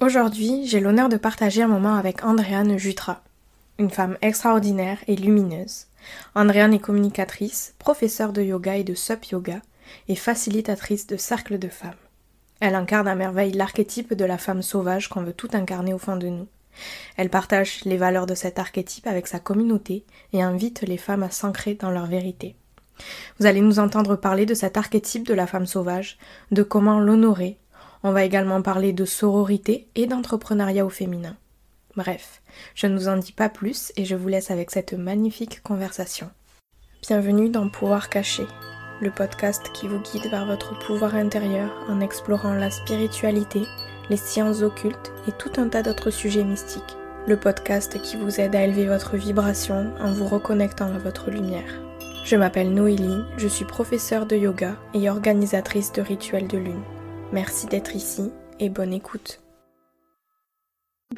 Aujourd'hui, j'ai l'honneur de partager un moment avec Andréane Jutra, une femme extraordinaire et lumineuse. Andréane est communicatrice, professeure de yoga et de sup yoga et facilitatrice de cercles de femmes. Elle incarne à merveille l'archétype de la femme sauvage qu'on veut tout incarner au fond de nous. Elle partage les valeurs de cet archétype avec sa communauté et invite les femmes à s'ancrer dans leur vérité. Vous allez nous entendre parler de cet archétype de la femme sauvage, de comment l'honorer. On va également parler de sororité et d'entrepreneuriat au féminin. Bref, je ne vous en dis pas plus et je vous laisse avec cette magnifique conversation. Bienvenue dans Pouvoir caché, le podcast qui vous guide vers votre pouvoir intérieur en explorant la spiritualité, les sciences occultes et tout un tas d'autres sujets mystiques. Le podcast qui vous aide à élever votre vibration en vous reconnectant à votre lumière. Je m'appelle Noélie, je suis professeure de yoga et organisatrice de rituels de lune. Merci d'être ici et bonne écoute.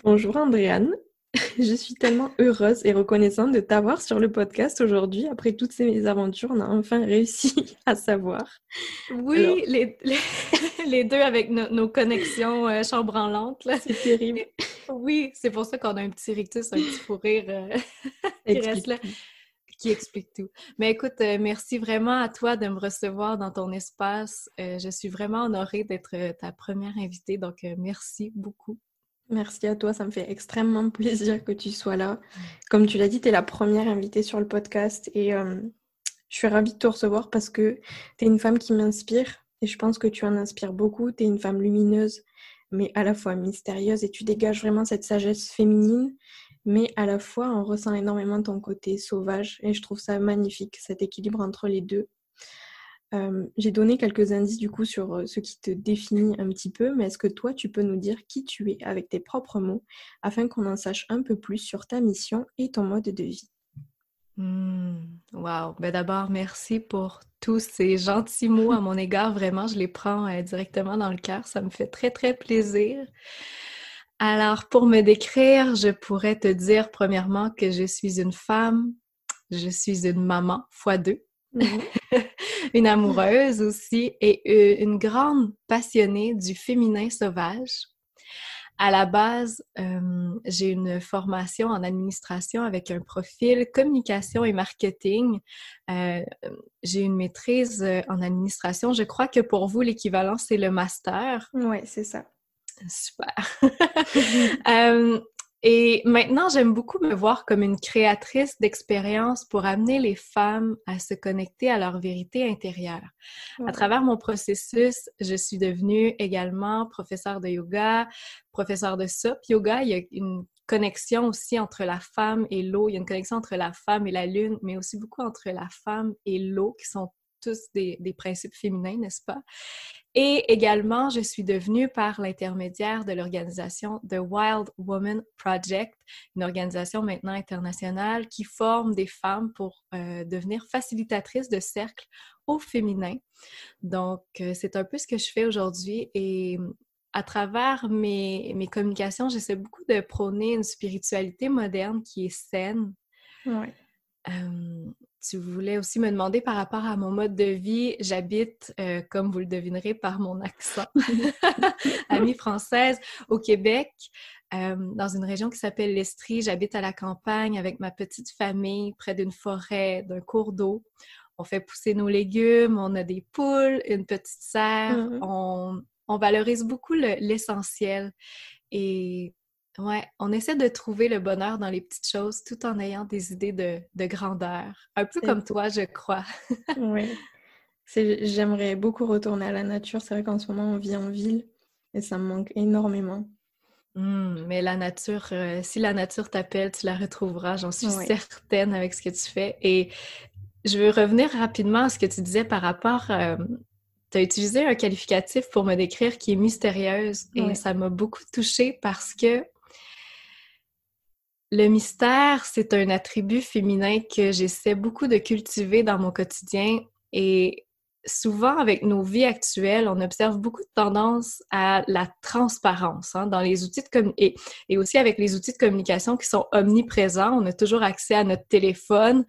Bonjour Andréane, je suis tellement heureuse et reconnaissante de t'avoir sur le podcast aujourd'hui. Après toutes ces aventures, on a enfin réussi à savoir. Oui, les, les, deux avec nos connexions euh, chambranlantes. C'est terrible. oui, c'est pour ça qu'on a un petit rictus, un petit fou rire euh, qui reste là qui explique tout. Mais écoute, euh, merci vraiment à toi de me recevoir dans ton espace. Euh, je suis vraiment honorée d'être euh, ta première invitée, donc merci beaucoup. Merci à toi, ça me fait extrêmement plaisir que tu sois là. Comme tu l'as dit, tu es la première invitée sur le podcast et je suis ravie de te recevoir parce que tu es une femme qui m'inspire et je pense que tu en inspires beaucoup. Tu es une femme lumineuse mais à la fois mystérieuse et tu dégages vraiment cette sagesse féminine mais à la fois on ressent énormément ton côté sauvage et je trouve ça magnifique, cet équilibre entre les deux. Euh, j'ai donné quelques indices du coup sur euh, ce qui te définit un petit peu, mais est-ce que toi tu peux nous dire qui tu es avec tes propres mots afin qu'on en sache un peu plus sur ta mission et ton mode de vie? Mmh, Wow! Ben d'abord, merci pour tous ces gentils mots à mon égard. Vraiment, je les prends euh, directement dans le cœur. Ça me fait très, très plaisir. Alors, pour me décrire, je pourrais te dire premièrement que je suis une femme, je suis une maman fois deux, mhm. une amoureuse aussi et une grande passionnée du féminin sauvage. À la base, euh, j'ai une formation en administration avec un profil communication et marketing. Euh, j'ai une maîtrise euh, en administration. Je crois que pour vous, l'équivalent, c'est le master. Oui, c'est ça. Super. Euh, et maintenant, j'aime beaucoup me voir comme une créatrice d'expériences pour amener les femmes à se connecter à leur vérité intérieure. À travers mon processus, je suis devenue également professeure de yoga, professeure de SOP yoga. Il y a une connexion aussi entre la femme et l'eau. Il y a une connexion entre la femme et la lune, mais aussi beaucoup entre la femme et l'eau, qui sont tous des, des principes féminins, n'est-ce pas? Et également, je suis devenue par l'intermédiaire de l'organisation The Wild Woman Project, une organisation maintenant internationale qui forme des femmes pour euh, devenir facilitatrices de cercles au féminin. Donc, euh, c'est un peu ce que je fais aujourd'hui et à travers mes, mes communications, j'essaie beaucoup de prôner une spiritualité moderne qui est saine. Ouais tu voulais aussi me demander par rapport à mon mode de vie. J'habite, euh, comme vous le devinerez par mon accent, amie française, au Québec, dans une région qui s'appelle l'Estrie. J'habite à la campagne avec ma petite famille, près d'une forêt, d'un cours d'eau. On fait pousser nos légumes, on a des poules, une petite serre. Mmh on, on, valorise beaucoup l'essentiel. Et Ouais, on essaie de trouver le bonheur dans les petites choses tout en ayant des idées de, grandeur. Un peu comme toi, je crois. oui. J'aimerais beaucoup retourner à la nature. C'est vrai qu'en ce moment, on vit en ville et ça me manque énormément. Mmh, mais la nature, euh, si la nature t'appelle, tu la retrouveras, j'en suis certaine avec ce que tu fais. Et je veux revenir rapidement à ce que tu disais par rapport. Euh, tu as utilisé un qualificatif pour me décrire qui est mystérieuse et ça m'a beaucoup touchée parce que le mystère, c'est un attribut féminin que j'essaie beaucoup de cultiver dans mon quotidien et souvent avec nos vies actuelles, on observe beaucoup de tendance à la transparence hein, dans les outils de et, et, aussi avec les outils de communication qui sont omniprésents. On a toujours accès à notre téléphone,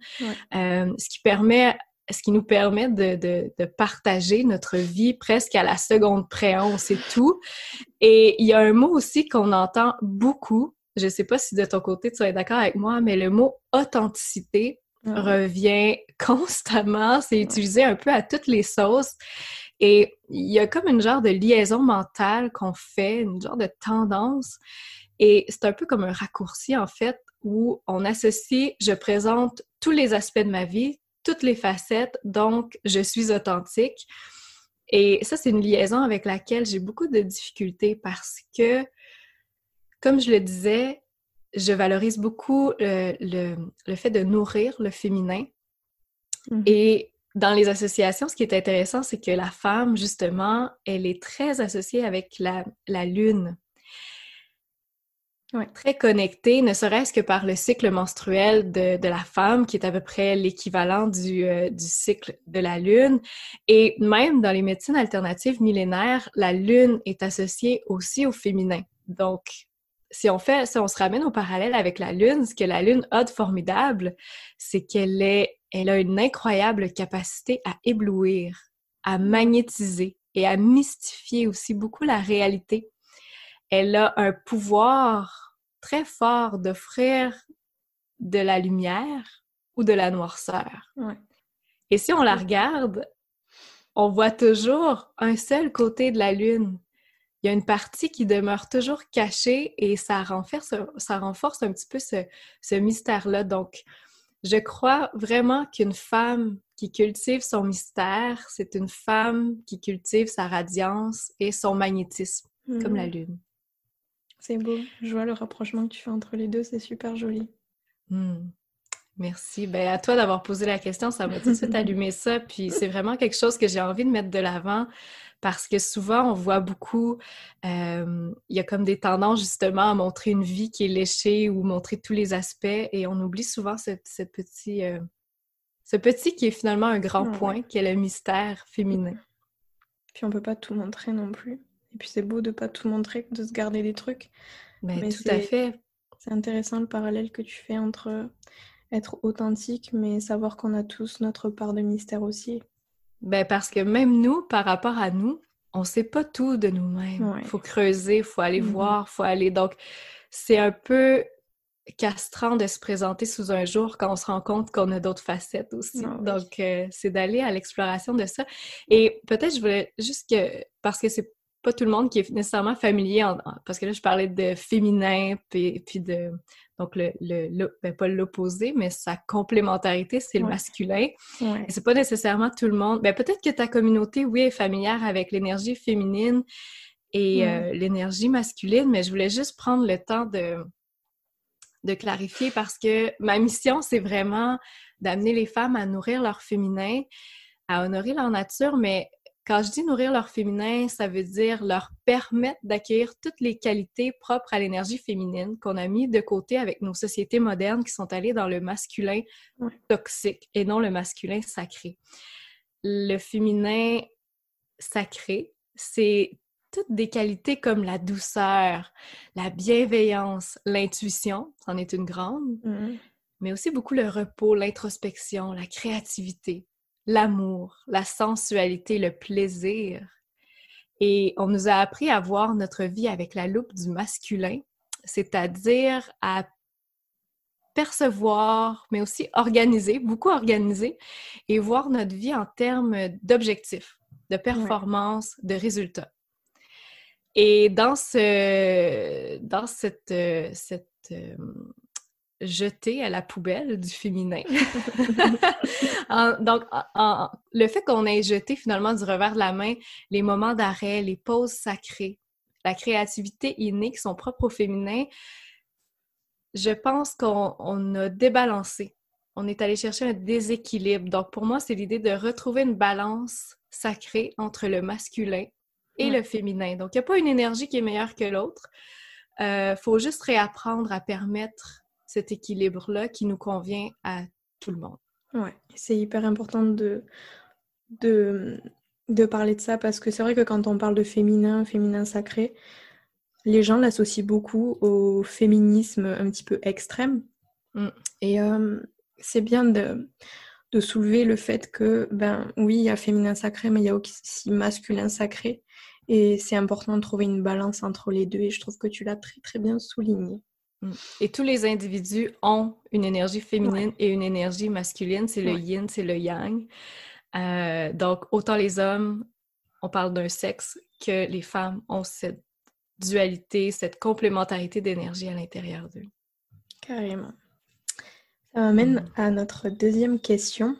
euh, ce qui permet ce qui nous permet de, partager notre vie presque à la seconde près. On sait tout. Et il y a un mot aussi qu'on entend beaucoup. Je ne sais pas si de ton côté tu es d'accord avec moi, mais le mot authenticité ah revient constamment. C'est utilisé un peu à toutes les sauces. Et il y a comme une genre de liaison mentale qu'on fait, une genre de tendance. Et c'est un peu comme un raccourci, en fait, où on associe, je présente tous les aspects de ma vie, toutes les facettes, donc je suis authentique. Et ça, c'est une liaison avec laquelle j'ai beaucoup de difficultés parce que, comme je le disais, je valorise beaucoup le, fait de nourrir le féminin. Mm-hmm. Et dans les associations, ce qui est intéressant, c'est que la femme, justement, elle est très associée avec la, la lune. Très connectée, ne serait-ce que par le cycle menstruel de, de, la femme, qui est à peu près l'équivalent du, euh, du cycle de la lune. Et même dans les médecines alternatives millénaires, la lune est associée aussi au féminin. Donc, si on fait, si on se ramène au parallèle avec la Lune, ce que la Lune a de formidable, c'est qu'elle est, elle a une incroyable capacité à éblouir, à magnétiser et à mystifier aussi beaucoup la réalité. Elle a un pouvoir très fort d'offrir de la lumière ou de la noirceur. Et si on la regarde, on voit toujours un seul côté de la Lune il y a une partie qui demeure toujours cachée et ça renforce, ça renforce un petit peu ce, mystère-là. Donc, je crois vraiment qu'une femme qui cultive son mystère, c'est une femme qui cultive sa radiance et son magnétisme, comme la hmm. lune. C'est beau. Je vois le rapprochement que tu fais entre les deux, c'est super joli. Hmm. Merci. Ben, à toi d'avoir posé la question, ça m'a tout de suite allumé ça. Puis c'est vraiment quelque chose que j'ai envie de mettre de l'avant parce que souvent, on voit beaucoup, il y a comme des tendances justement à montrer une vie qui est léchée ou montrer tous les aspects et on oublie souvent ce, petit, ce petit qui est finalement un grand point, qui est le mystère féminin. Puis on peut pas tout montrer non plus. Et puis c'est beau de pas tout montrer, de se garder des trucs. Ben, mais tout à fait. C'est intéressant le parallèle que tu fais entre être authentique, mais savoir qu'on a tous notre part de mystère aussi. Ben parce que même nous, par rapport à nous, on sait pas tout de nous-mêmes. Il faut creuser, il faut aller mm-hmm. voir, il faut aller. Donc, c'est un peu castrant de se présenter sous un jour quand on se rend compte qu'on a d'autres facettes aussi. Ah Donc, euh, c'est d'aller à l'exploration de ça. Et peut-être, je voulais juste que, parce que c'est pas tout le monde qui est nécessairement familier, parce que là, je parlais de féminin, puis, puis de, donc, le, le, ben, pas l'opposé, mais sa complémentarité, c'est le masculin. Ouais. C'est pas nécessairement tout le monde. Ben, peut-être que ta communauté, oui, est familière avec l'énergie féminine et euh, l'énergie masculine, mais je voulais juste prendre le temps de, de clarifier parce que ma mission, c'est vraiment d'amener les femmes à nourrir leur féminin, à honorer leur nature, mais quand je dis nourrir leur féminin, ça veut dire leur permettre d'acquérir toutes les qualités propres à l'énergie féminine qu'on a mis de côté avec nos sociétés modernes qui sont allées dans le masculin toxique et non le masculin sacré. Le féminin sacré, c'est toutes des qualités comme la douceur, la bienveillance, l'intuition, c'en est une grande, mm-hmm. mais aussi beaucoup le repos, l'introspection, la créativité, l'amour, la sensualité, le plaisir. Et on nous a appris à voir notre vie avec la loupe du masculin, c'est-à-dire à percevoir, mais aussi organiser, beaucoup organiser, et voir notre vie en termes d'objectifs, de performance, de résultats. Et dans ce, dans cette, cette euh, jeté à la poubelle du féminin. donc, le fait qu'on ait jeté finalement du revers de la main les moments d'arrêt, les pauses sacrées, la créativité innée qui sont propres au féminin, je pense qu'on a débalancé. On est allé chercher un déséquilibre. Donc, pour moi, c'est l'idée de retrouver une balance sacrée entre le masculin et le féminin. Donc, il n'y a pas une énergie qui est meilleure que l'autre. Il euh, faut juste réapprendre à permettre cet équilibre-là qui nous convient à tout le monde. Ouais, c'est hyper important de, de, de parler de ça parce que c'est vrai que quand on parle de féminin, féminin sacré, les gens l'associent beaucoup au féminisme un petit peu extrême. Mm. Et euh, c'est bien de, de soulever le fait que, ben oui, il y a féminin sacré, mais il y a aussi masculin sacré. Et c'est important de trouver une balance entre les deux. Et je trouve que tu l'as très, très bien souligné. Mm. Et tous les individus ont une énergie féminine et une énergie masculine. C'est le yin, c'est le yang. Euh, donc, autant les hommes, on parle d'un sexe, que les femmes ont cette dualité, cette complémentarité d'énergie à l'intérieur d'eux. Carrément. Ça m'amène mm. à notre deuxième question.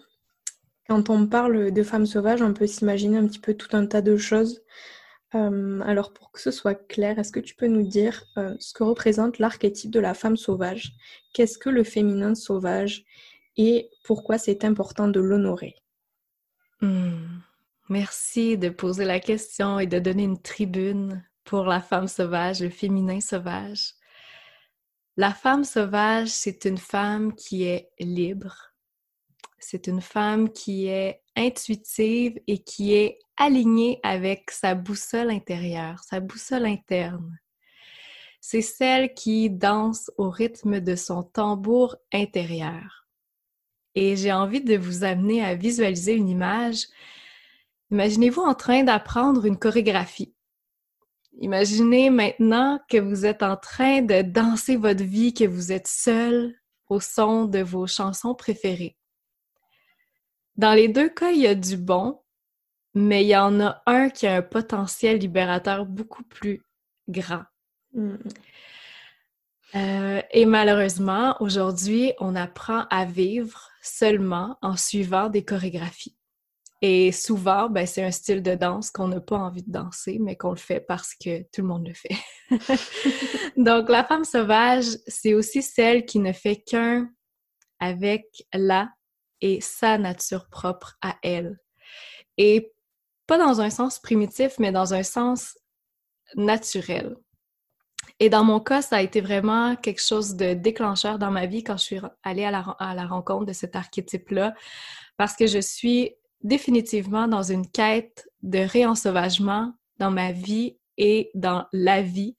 Quand on parle de femmes sauvages, on peut s'imaginer un petit peu tout un tas de choses. Euh, alors pour que ce soit clair, est-ce que tu peux nous dire euh, ce que représente l'archétype de la femme sauvage? Qu'est-ce que le féminin sauvage? Et pourquoi c'est important de l'honorer? Hmm. Merci de poser la question et de donner une tribune pour la femme sauvage, le féminin sauvage. La femme sauvage, c'est une femme qui est libre. C'est une femme qui est intuitive et qui est alignée avec sa boussole intérieure, sa boussole interne. C'est celle qui danse au rythme de son tambour intérieur. Et j'ai envie de vous amener à visualiser une image. Imaginez-vous en train d'apprendre une chorégraphie. Imaginez maintenant que vous êtes en train de danser votre vie, que vous êtes seul au son de vos chansons préférées. Dans les deux cas, il y a du bon, mais il y en a un qui a un potentiel libérateur beaucoup plus grand. Mm. Euh, et malheureusement, aujourd'hui, on apprend à vivre seulement en suivant des chorégraphies. Et souvent, ben, c'est un style de danse qu'on n'a pas envie de danser, mais qu'on le fait parce que tout le monde le fait. Donc, la femme sauvage, c'est aussi celle qui ne fait qu'un avec la et sa nature propre à elle. Et pas dans un sens primitif, mais dans un sens naturel. Et dans mon cas, ça a été vraiment quelque chose de déclencheur dans ma vie quand je suis allée à la, à la rencontre de cet archétype-là, parce que je suis définitivement dans une quête de réensauvagement dans ma vie et dans la vie.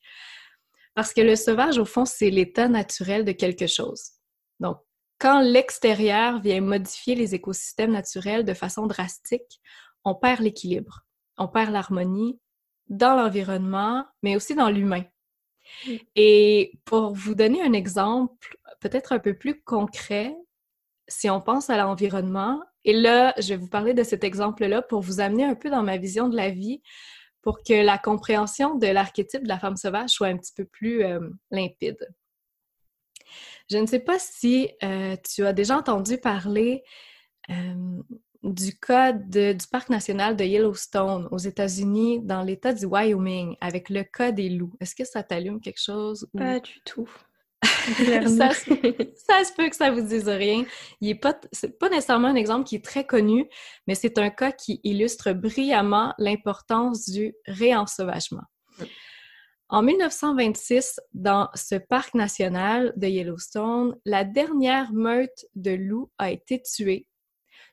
Parce que le sauvage, au fond, c'est l'état naturel de quelque chose. Donc, quand l'extérieur vient modifier les écosystèmes naturels de façon drastique, on perd l'équilibre, on perd l'harmonie dans l'environnement, mais aussi dans l'humain. Et pour vous donner un exemple peut-être un peu plus concret, si on pense à l'environnement, et là, je vais vous parler de cet exemple-là pour vous amener un peu dans ma vision de la vie, pour que la compréhension de l'archétype de la femme sauvage soit un petit peu plus euh, limpide. Je ne sais pas si euh, tu as déjà entendu parler euh, du code du parc national de Yellowstone aux États-Unis, dans l'État du Wyoming, avec le cas des loups. Est-ce que ça t'allume quelque chose? Pas du tout. ça, se, peut que ça vous dise rien. Il est pas, pas nécessairement un exemple qui est très connu, mais c'est un cas qui illustre brillamment l'importance du réensauvagement. En 1926, dans ce parc national de Yellowstone, la dernière meute de loups a été tuée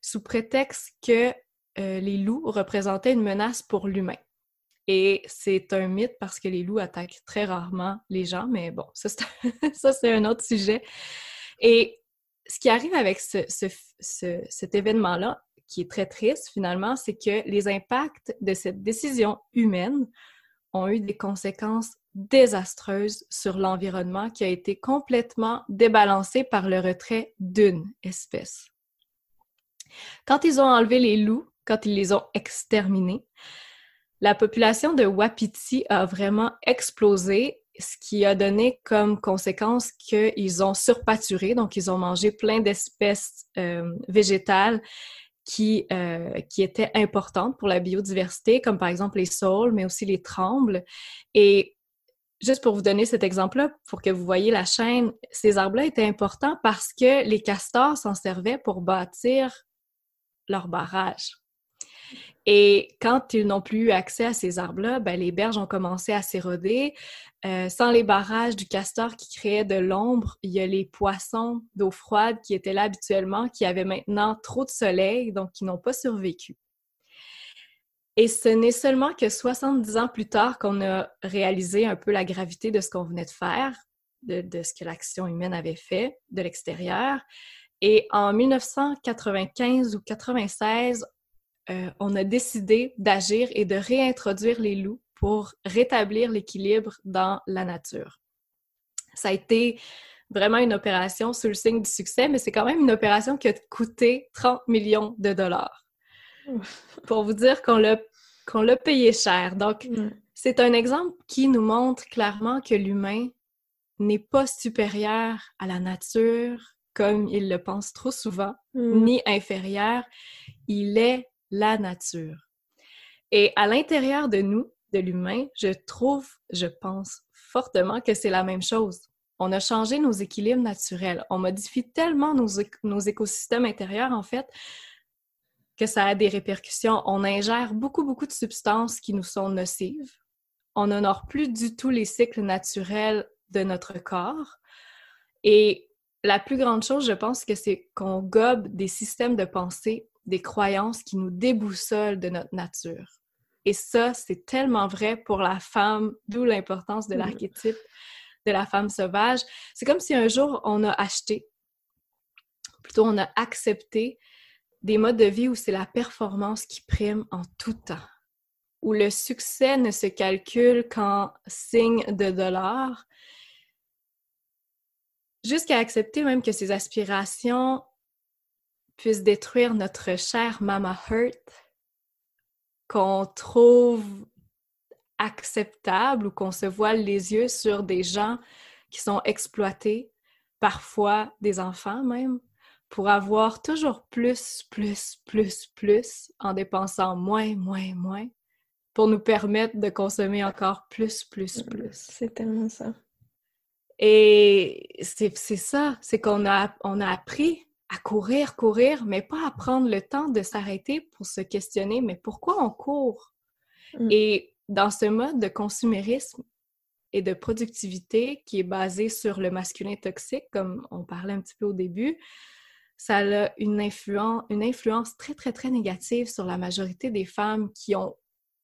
sous prétexte que euh, les loups représentaient une menace pour l'humain. Et c'est un mythe parce que les loups attaquent très rarement les gens, mais bon, ça c'est un autre sujet. Et ce qui arrive avec cet événement-là, qui est très triste finalement, c'est que les impacts de cette décision humaine ont eu des conséquences désastreuses sur l'environnement qui a été complètement débalancé par le retrait d'une espèce. Quand ils ont enlevé les loups, quand ils les ont exterminés, la population de Wapiti a vraiment explosé, ce qui a donné comme conséquence qu'ils ont surpâturé, donc ils ont mangé plein d'espèces euh, végétales qui, euh, qui étaient importantes pour la biodiversité, comme par exemple les saules, mais aussi les trembles. Et juste pour vous donner cet exemple-là, pour que vous voyez la chaîne, ces arbres-là étaient importants parce que les castors s'en servaient pour bâtir leur barrage. Et quand ils n'ont plus eu accès à ces arbres-là, ben, les berges ont commencé à s'éroder. Euh, sans les barrages du castor qui créaient de l'ombre, il y a les poissons d'eau froide qui étaient là habituellement, qui avaient maintenant trop de soleil, donc qui n'ont pas survécu. Et ce n'est seulement que 70 ans plus tard qu'on a réalisé un peu la gravité de ce qu'on venait de faire, de, de ce que l'action humaine avait fait de l'extérieur. Et en 1995 ou 96, euh, on a décidé d'agir et de réintroduire les loups pour rétablir l'équilibre dans la nature. Ça a été vraiment une opération sous le signe du succès, mais c'est quand même une opération qui a coûté 30 millions de dollars. pour vous dire qu'on l'a qu'on l'a payé cher. Donc, c'est un exemple qui nous montre clairement que l'humain n'est pas supérieur à la nature, comme il le pense trop souvent, mm. ni inférieur. Il est la nature. Et à l'intérieur de nous, de l'humain, je trouve, je pense fortement que c'est la même chose. On a changé nos équilibres naturels. On modifie tellement nos, nos écosystèmes intérieurs, en fait, que ça a des répercussions. On ingère beaucoup, beaucoup de substances qui nous sont nocives. On n'honore plus du tout les cycles naturels de notre corps. Et la plus grande chose, je pense que c'est qu'on gobe des systèmes de pensée, des croyances qui nous déboussolent de notre nature. Et ça, c'est tellement vrai pour la femme, d'où l'importance de mm. l'archétype de la femme sauvage. C'est comme si un jour on a acheté, plutôt on a accepté des modes de vie où c'est la performance qui prime en tout temps, où le succès ne se calcule qu'en signe de dollars, jusqu'à accepter même que ces aspirations puissent détruire notre chère Mama Hurt, qu'on trouve acceptable ou qu'on se voile les yeux sur des gens qui sont exploités, parfois des enfants même, pour avoir toujours plus, plus, plus, plus en dépensant moins, moins, moins pour nous permettre de consommer encore plus, plus, plus. C'est tellement ça. Et c'est ça, c'est qu'on a, on a appris à courir, courir, mais pas à prendre le temps de s'arrêter pour se questionner, mais pourquoi on court? Mm. Et dans ce mode de consumérisme et de productivité qui est basé sur le masculin toxique, comme on parlait un petit peu au début, ça a une influence, une influence très, très, très négative sur la majorité des femmes qui ont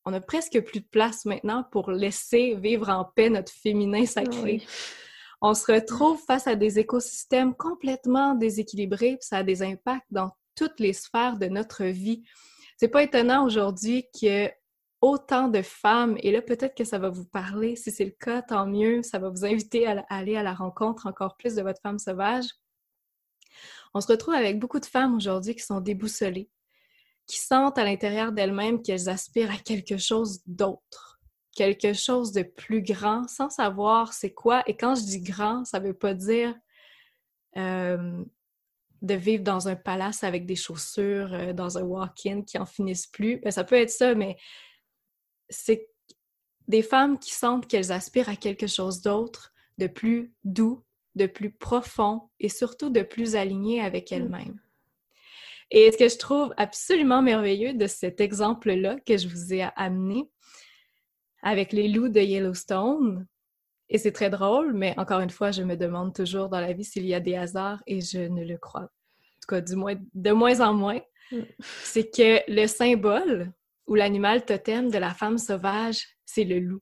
on a presque plus de place maintenant pour laisser vivre en paix notre féminin sacré. On se retrouve face à des écosystèmes complètement déséquilibrés, ça a des impacts dans toutes les sphères de notre vie. C'est pas étonnant aujourd'hui que autant de femmes, et là peut-être que ça va vous parler, si c'est le cas, tant mieux, ça va vous inviter à aller à la rencontre encore plus de votre femme sauvage on se retrouve avec beaucoup de femmes aujourd'hui qui sont déboussolées, qui sentent à l'intérieur d'elles-mêmes qu'elles aspirent à quelque chose d'autre, quelque chose de plus grand, sans savoir c'est quoi. Et quand je dis grand, ça ne veut pas dire euh, de vivre dans un palace avec des chaussures, euh, dans un walk-in qui en finissent plus. Ben, ça peut être ça, mais c'est des femmes qui sentent qu'elles aspirent à quelque chose d'autre, de plus doux, de plus profond et surtout de plus aligné avec mm. elle-même. Et ce que je trouve absolument merveilleux de cet exemple-là que je vous ai amené avec les loups de Yellowstone, et c'est très drôle, mais encore une fois, je me demande toujours dans la vie s'il y a des hasards et je ne le crois. En tout cas, du moins, de moins en moins, mm. c'est que le symbole ou l'animal totem de la femme sauvage, c'est le loup.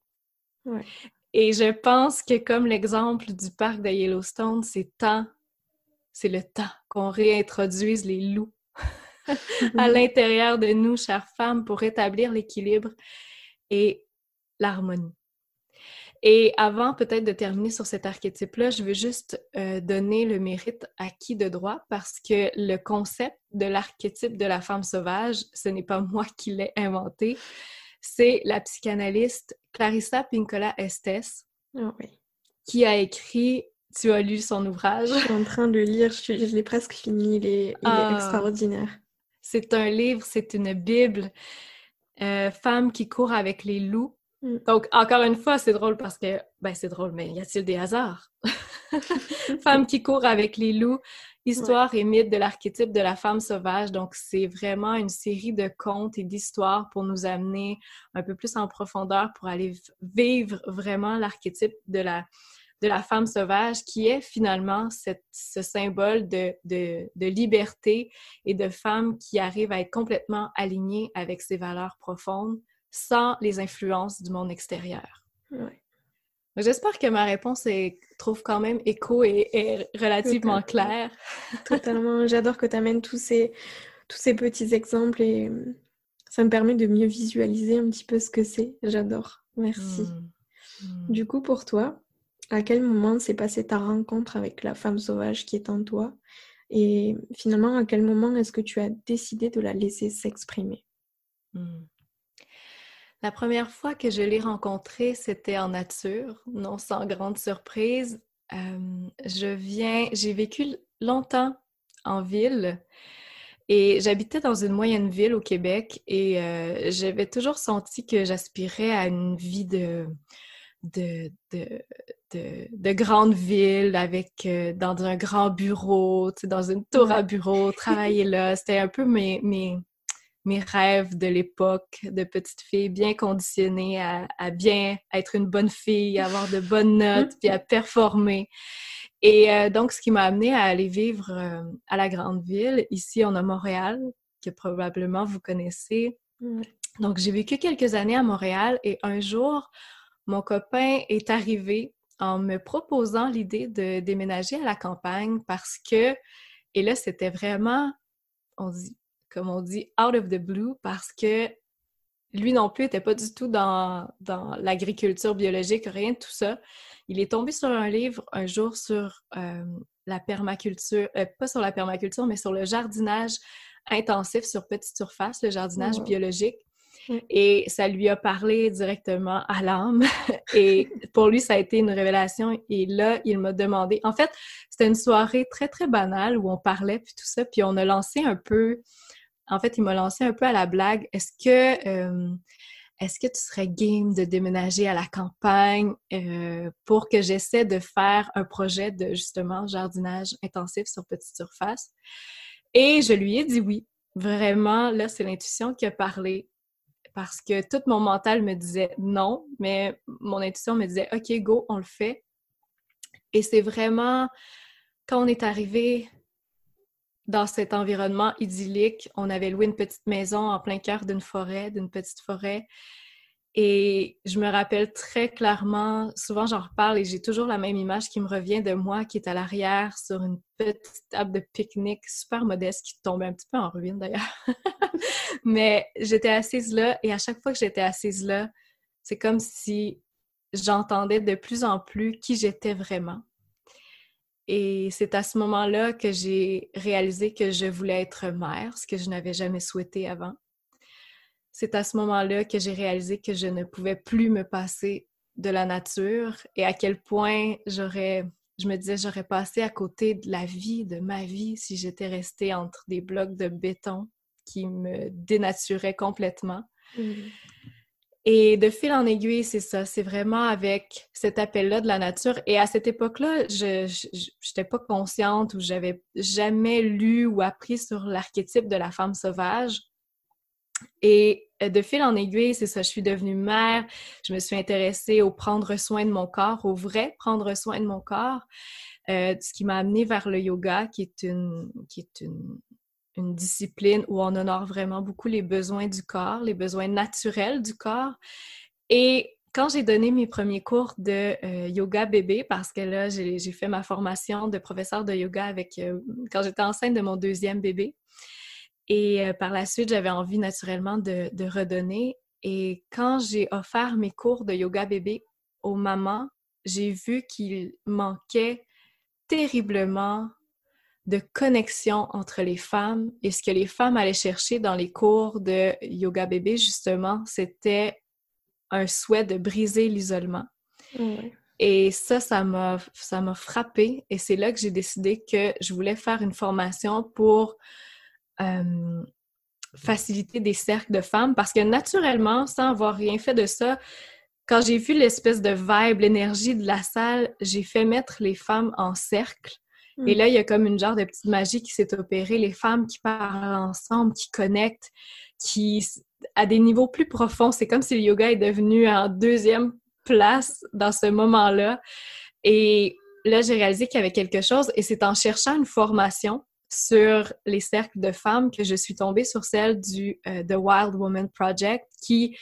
Et je pense que comme l'exemple du parc de Yellowstone, c'est temps, c'est le temps qu'on réintroduise les loups à l'intérieur de nous, chères femmes, pour rétablir l'équilibre et l'harmonie. Et avant peut-être de terminer sur cet archétype-là, je veux juste euh, donner le mérite acquis de droit parce que le concept de l'archétype de la femme sauvage, ce n'est pas moi qui l'ai inventé c'est la psychanalyste Clarissa Pinkola Estes ah qui a écrit tu as lu son ouvrage. Je suis en train de le lire, je, l'ai presque fini, il est, ah. extraordinaire. C'est un livre, c'est une Bible. Euh, femme qui court avec les loups. Mm. Donc, encore une fois, c'est drôle parce que, ben c'est drôle, mais y a-t-il des hasards? Femme qui court avec les loups, Histoire et mythe de l'archétype de la femme sauvage. Donc, c'est vraiment une série de contes et d'histoires pour nous amener un peu plus en profondeur pour aller vivre vraiment l'archétype de la, de la femme sauvage qui est finalement cette, ce symbole de, de, de, liberté et de femme qui arrive à être complètement alignée avec ses valeurs profondes sans les influences du monde extérieur. J'espère que ma réponse est, trouve quand même écho et est relativement claire. Totalement. J'adore que tu amènes tous ces, tous ces petits exemples et hum, ça me permet de mieux visualiser un petit peu ce que c'est. J'adore. Merci. Mmh. Mmh. Du coup, pour toi, à quel moment s'est passée ta rencontre avec la femme sauvage qui est en toi? Et finalement, à quel moment est-ce que tu as décidé de la laisser s'exprimer? Mmh. La première fois que je l'ai rencontrée, c'était en nature, non sans grande surprise. je viens, j'ai vécu longtemps en ville et j'habitais dans une moyenne ville au Québec et euh, j'avais toujours senti que j'aspirais à une vie de, de, de, de, grande ville avec euh, dans un grand bureau, dans une tour à bureau, travailler là. C'était un peu mes, mes, mes rêves de l'époque de petite fille, bien conditionnée à, à, bien être une bonne fille, à avoir de bonnes notes, puis à performer. Et euh, donc, ce qui m'a amené à aller vivre euh, à la grande ville. Ici, on a Montréal, que probablement vous connaissez. Donc, j'ai vécu quelques années à Montréal et un jour, mon copain est arrivé en me proposant l'idée de déménager à la campagne parce que, et là, c'était vraiment, on dit, comme on dit, out of the blue, parce que lui non plus n'était pas du tout dans, dans l'agriculture biologique, rien de tout ça. Il est tombé sur un livre un jour sur euh, la permaculture, euh, pas sur la permaculture, mais sur le jardinage intensif sur petite surface, le jardinage oh. biologique. Et ça lui a parlé directement à l'âme. Et pour lui, ça a été une révélation. Et là, il m'a demandé. En fait, c'était une soirée très, très banale où on parlait, puis tout ça. Puis on a lancé un peu. En fait, il m'a lancé un peu à la blague. Est-ce que. Euh, tu serais game de déménager à la campagne euh, pour que j'essaie de faire un projet de justement jardinage intensif sur petite surface? Et je lui ai dit oui. Vraiment, là, c'est l'intuition qui a parlé parce que tout mon mental me disait non, mais mon intuition me disait OK, go, on le fait. Et c'est vraiment quand on est arrivé dans cet environnement idyllique, on avait loué une petite maison en plein cœur d'une forêt, d'une petite forêt. Et je me rappelle très clairement, souvent j'en reparle et j'ai toujours la même image qui me revient de moi qui est à l'arrière sur une petite table de pique-nique super modeste qui tombait un petit peu en ruine d'ailleurs. Mais j'étais assise là et à chaque fois que j'étais assise là, c'est comme si j'entendais de plus en plus qui j'étais vraiment. Et c'est à ce moment-là que j'ai réalisé que je voulais être mère, ce que je n'avais jamais souhaité avant c'est à ce moment-là que j'ai réalisé que je ne pouvais plus me passer de la nature et à quel point j'aurais, je me disais, j'aurais passé à côté de la vie, de ma vie, si j'étais restée entre des blocs de béton qui me dénaturaient complètement. Mmh. Et de fil en aiguille, c'est ça, c'est vraiment avec cet appel-là de la nature. Et à cette époque-là, je n'étais pas consciente ou j'avais jamais lu ou appris sur l'archétype de la femme sauvage. Et euh, de fil en aiguille, c'est ça, je suis devenue mère, je me suis intéressée au prendre soin de mon corps, au vrai prendre soin de mon corps, euh, ce qui m'a amenée vers le yoga, qui est une, qui est une, une, discipline où on honore vraiment beaucoup les besoins du corps, les besoins naturels du corps. Et quand j'ai donné mes premiers cours de euh, yoga bébé, parce que là, j'ai fait ma formation de professeur de yoga avec quand j'étais enceinte de mon deuxième bébé, et euh, par la suite, j'avais envie naturellement de, redonner. Et quand j'ai offert mes cours de yoga bébé aux mamans, j'ai vu qu'il manquait terriblement de connexion entre les femmes. Et ce que les femmes allaient chercher dans les cours de yoga bébé, justement, c'était un souhait de briser l'isolement. Et ça, ça m'a, ça m'a frappé. Et c'est là que j'ai décidé que je voulais faire une formation pour euh, faciliter des cercles de femmes parce que naturellement, sans avoir rien fait de ça, quand j'ai vu l'espèce de vibe, l'énergie de la salle, j'ai fait mettre les femmes en cercle. Et là, il y a comme une genre de petite magie qui s'est opérée. Les femmes qui parlent ensemble, qui connectent, qui, à des niveaux plus profonds, c'est comme si le yoga est devenu en deuxième place dans ce moment-là. Et là, j'ai réalisé qu'il y avait quelque chose et c'est en cherchant une formation sur les cercles de femmes que je suis tombée sur celle du euh, The Wild Woman Project qui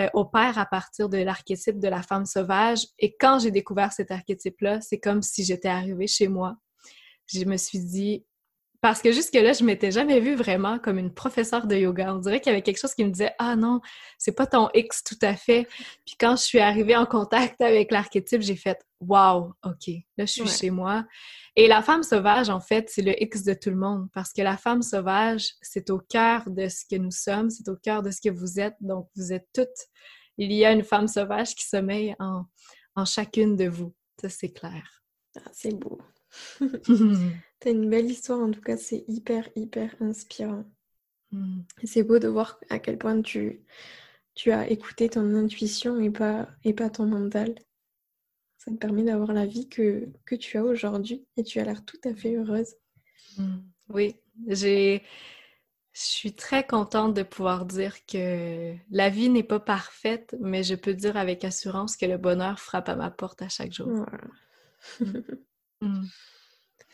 euh, opère à partir de l'archétype de la femme sauvage. Et quand j'ai découvert cet archétype-là, c'est comme si j'étais arrivée chez moi. Je me suis dit, parce que jusque-là, je m'étais jamais vue vraiment comme une professeure de yoga. On dirait qu'il y avait quelque chose qui me disait Ah non, c'est pas ton X tout à fait. Puis quand je suis arrivée en contact avec l'archétype, j'ai fait Wow, OK, là je suis chez moi. Et la femme sauvage, en fait, c'est le X de tout le monde. Parce que la femme sauvage, c'est au cœur de ce que nous sommes, c'est au cœur de ce que vous êtes. Donc vous êtes toutes. Il y a une femme sauvage qui sommeille en, en chacune de vous. Ça, c'est clair. Ah, c'est beau. T'as une belle histoire, en tout cas, c'est hyper, hyper inspirant. Hmm. C'est beau de voir à quel point tu, tu as écouté ton intuition et pas, et pas ton mental. Ça te permet d'avoir la vie que, que tu as aujourd'hui et tu as l'air tout à fait heureuse. Hmm. Oui, j'ai. Je suis très contente de pouvoir dire que la vie n'est pas parfaite, mais je peux dire avec assurance que le bonheur frappe à ma porte à chaque jour. Hmm.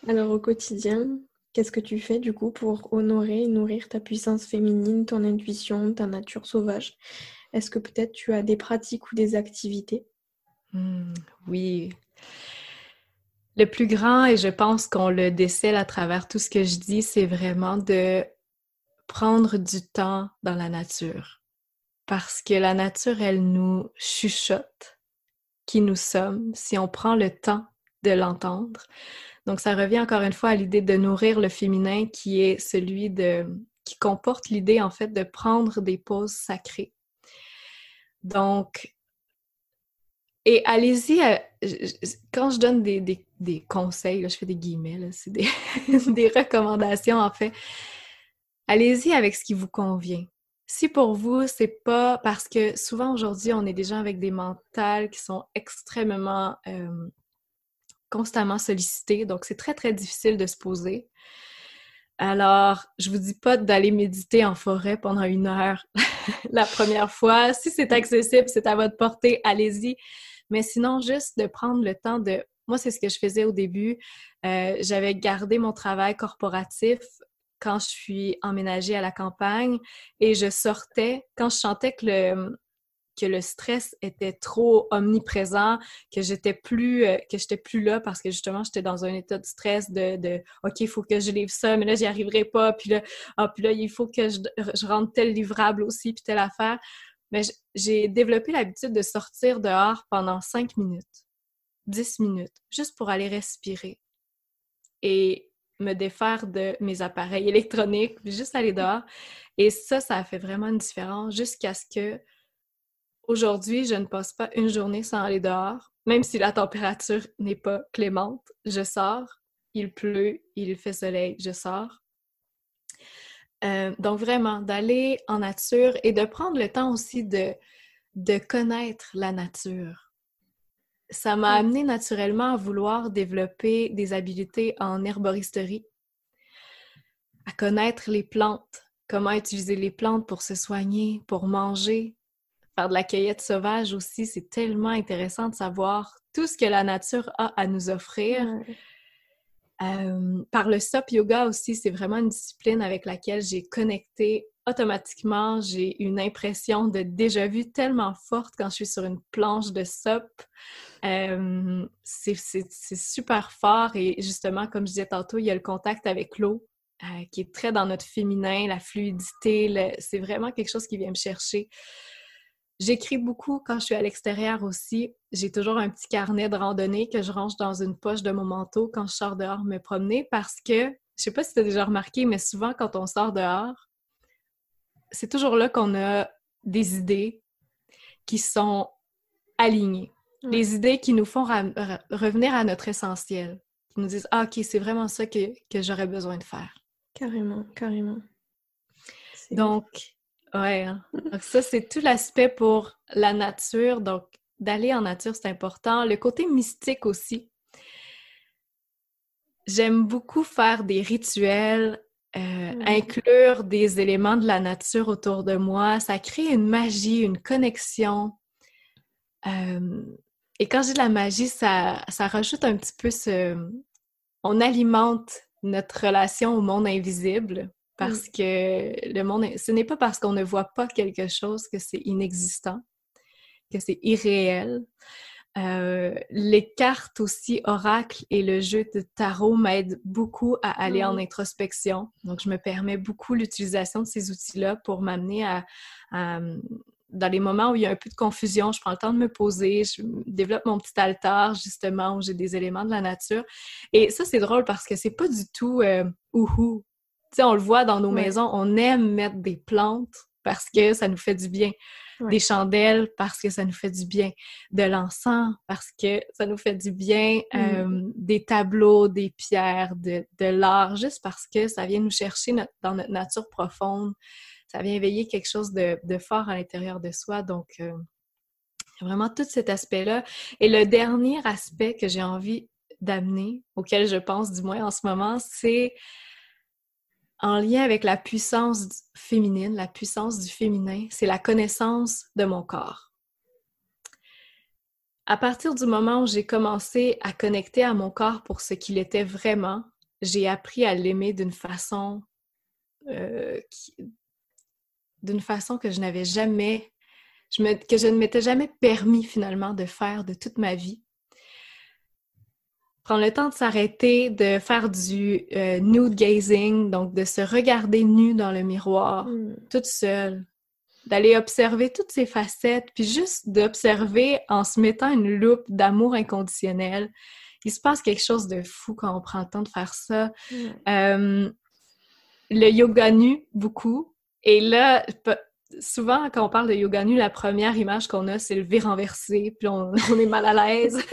Alors au quotidien, qu'est-ce que tu fais du coup pour honorer et nourrir ta puissance féminine, ton intuition, ta nature sauvage? Est-ce que peut-être tu as des pratiques ou des activités? Hmm, Oui. Le plus grand, et je pense qu'on le décèle à travers tout ce que je dis, c'est vraiment de prendre du temps dans la nature. Parce que la nature, elle nous chuchote qui nous sommes si on prend le temps de l'entendre. Donc, ça revient encore une fois à l'idée de nourrir le féminin qui est celui de qui comporte l'idée en fait de prendre des pauses sacrées. Donc, et allez-y, euh, quand je donne des, des, conseils, je fais des guillemets, c'est des, des recommandations en fait, allez-y avec ce qui vous convient. Si pour vous, c'est pas parce que souvent aujourd'hui, on est des gens avec des mentales qui sont extrêmement euh, constamment sollicité, donc c'est très, très difficile de se poser. Alors, je vous dis pas d'aller méditer en forêt pendant une heure la première fois. Si c'est accessible, c'est à votre portée, allez-y. Mais sinon, juste de prendre le temps de... Moi, c'est ce que je faisais au début. Euh, j'avais gardé mon travail corporatif quand je suis emménagée à la campagne et je sortais, quand je sentais que le, que le stress était trop omniprésent, que j'étais plus euh, que j'étais plus là parce que justement j'étais dans un état de stress de, de OK, il faut que je livre ça, mais là j'y arriverai pas, puis là ah, puis là il faut que je, je rentre tel livrable aussi puis telle affaire. Mais j'ai développé l'habitude de sortir dehors pendant cinq minutes, dix minutes, juste pour aller respirer et me défaire de mes appareils électroniques, juste aller dehors. Et ça, ça a fait vraiment une différence jusqu'à ce que Aujourd'hui, je ne passe pas une journée sans aller dehors, même si la température n'est pas clémente. Je sors, il pleut, il fait soleil, je sors. Euh, donc vraiment, d'aller en nature et de prendre le temps aussi de, de connaître la nature. Ça m'a amené naturellement à vouloir développer des habiletés en herboristerie, à connaître les plantes, comment utiliser les plantes pour se soigner, pour manger, de la cueillette sauvage aussi, c'est tellement intéressant de savoir tout ce que la nature a à nous offrir. Euh, par le SOP yoga aussi, c'est vraiment une discipline avec laquelle j'ai connecté automatiquement. J'ai une impression de déjà vu tellement forte quand je suis sur une planche de SOP. Euh, c'est super fort et justement, comme je disais tantôt, il y a le contact avec l'eau euh, qui est très dans notre féminin, la fluidité. C'est vraiment quelque chose qui vient me chercher. J'écris beaucoup quand je suis à l'extérieur aussi. J'ai toujours un petit carnet de randonnée que je range dans une poche de mon manteau quand je sors dehors me promener parce que, je sais pas si tu as déjà remarqué, mais souvent quand on sort dehors, c'est toujours là qu'on a des idées qui sont alignées. Les idées qui nous font revenir à notre essentiel, qui nous disent Ah, ok, c'est vraiment ça que, que j'aurais besoin de faire. Carrément, carrément. Donc, Ouais. Hein. Donc ça, c'est tout l'aspect pour la nature. Donc, d'aller en nature, c'est important. Le côté mystique aussi. J'aime beaucoup faire des rituels, euh, inclure des éléments de la nature autour de moi. Ça crée une magie, une connexion. Euh, et quand j'ai de la magie, ça, ça rajoute un petit peu ce... On alimente notre relation au monde invisible. Parce que le monde, ce n'est pas parce qu'on ne voit pas quelque chose que c'est inexistant. que c'est irréel. Euh, les cartes aussi, oracle et le jeu de tarot m'aident beaucoup à aller en introspection. Donc, je me permets beaucoup l'utilisation de ces outils-là pour m'amener à, dans les moments où il y a un peu de confusion, je prends le temps de me poser, je développe mon petit altar, justement, où j'ai des éléments de la nature. Et ça, c'est drôle parce que c'est pas du tout euh, ouhou. Sais, on le voit dans nos maisons, on aime mettre des plantes parce que ça nous fait du bien des chandelles parce que ça nous fait du bien, de l'encens parce que ça nous fait du bien, mm. euh, des tableaux, des pierres, de, l'art, juste parce que ça vient nous chercher dans notre nature profonde, ça vient éveiller quelque chose de, fort à l'intérieur de soi. Donc, euh, vraiment tout cet aspect-là. Et le dernier aspect que j'ai envie d'amener, auquel je pense du moins en ce moment, c'est en lien avec la puissance féminine, la puissance du féminin, c'est la connaissance de mon corps. À partir du moment où j'ai commencé à connecter à mon corps pour ce qu'il était vraiment, j'ai appris à l'aimer d'une façon euh, d'une façon que je n'avais jamais, que je ne m'étais jamais permis finalement de faire de toute ma vie prendre le temps de s'arrêter, de faire du euh, nude gazing, donc de se regarder nu dans le miroir, hmm. toute seule, d'aller observer toutes ces facettes, puis juste d'observer en se mettant une loupe d'amour inconditionnel. Il se passe quelque chose de fou quand on prend le temps de faire ça. Euh, le yoga nu, beaucoup. Et là, souvent, quand on parle de yoga nu, la première image qu'on a, c'est le V renversé, puis on, on est mal à l'aise.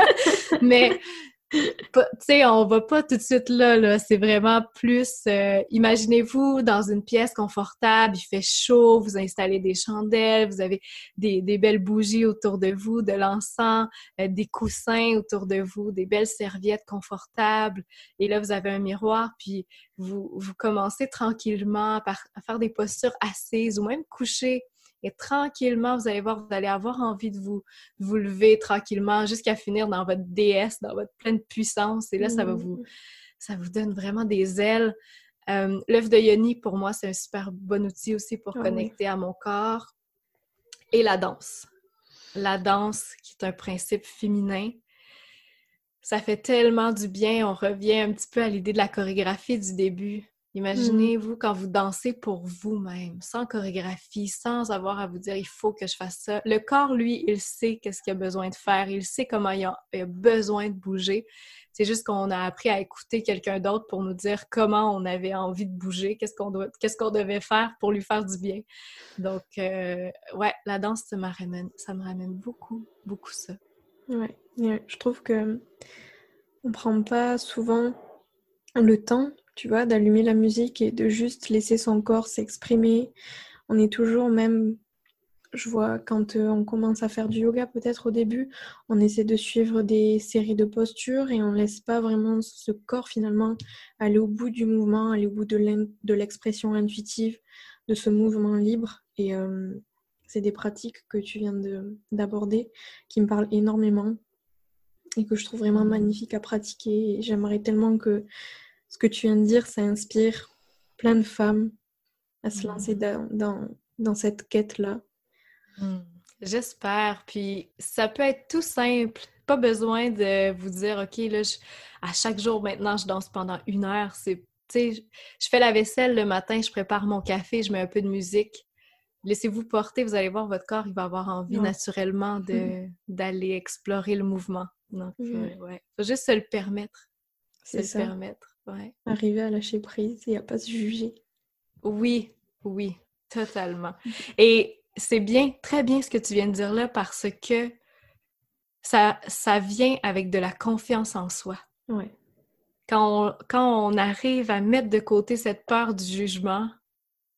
Mais tu sais, on va pas tout de suite là, là. c'est vraiment plus, euh, imaginez-vous dans une pièce confortable, il fait chaud, vous installez des chandelles, vous avez des, belles bougies autour de vous, de l'encens, euh, des coussins autour de vous, des belles serviettes confortables, et là, vous avez un miroir, puis vous, vous commencez tranquillement à, à faire des postures assises ou même couchées et tranquillement, vous allez voir, vous allez avoir envie de vous, vous lever tranquillement jusqu'à finir dans votre déesse, dans votre pleine puissance. Et là, ça va vous, mmh. ça vous donne vraiment des ailes. Euh, L'œuf de Yoni, pour moi, c'est un super bon outil aussi pour ah connecter à mon corps. Et la danse. La danse, qui est un principe féminin. Ça fait tellement du bien. On revient un petit peu à l'idée de la chorégraphie du début. Mmh. Imaginez-vous quand vous dansez pour vous-même, sans chorégraphie, sans avoir à vous dire il faut que je fasse ça. Le corps, lui, il sait qu'est-ce qu'il a besoin de faire, il sait comment il a, besoin de bouger. C'est juste qu'on a appris à écouter quelqu'un d'autre pour nous dire comment on avait envie de bouger, qu'est-ce qu'on doit, qu'est-ce qu'on devait faire pour lui faire du bien. Donc, euh, ouais, la danse, ça me ramène, ça me ramène beaucoup, beaucoup ça. Ouais, je trouve que on prend pas souvent le temps tu vois, d'allumer la musique et de juste laisser son corps s'exprimer. On est toujours même, je vois, quand euh, on commence à faire du yoga, peut-être au début, on essaie de suivre des séries de postures et on laisse pas vraiment ce corps finalement aller au bout du mouvement, aller au bout de l'expression intuitive de ce mouvement libre. Et euh, c'est des pratiques que tu viens d'aborder qui me parlent énormément et que je trouve vraiment magnifique à pratiquer. J'aimerais tellement que ce que tu viens de dire, ça inspire plein de femmes à se lancer mm. dans, dans, cette quête-là. Mm. J'espère. Puis ça peut être tout simple. Pas besoin de vous dire, OK, là, à chaque jour maintenant, je danse pendant une heure. C'est, je fais la vaisselle le matin, je prépare mon café, je mets un peu de musique. Laissez-vous porter, vous allez voir, votre corps, il va avoir envie naturellement de, d'aller explorer le mouvement. Donc, euh, ouais, faut juste se le permettre. Se le permettre. Arriver à lâcher prise et à pas se juger. Oui, oui, totalement. Et c'est bien, très bien ce que tu viens de dire là parce que ça, ça vient avec de la confiance en soi. Ouais. Quand on, quand on arrive à mettre de côté cette peur du jugement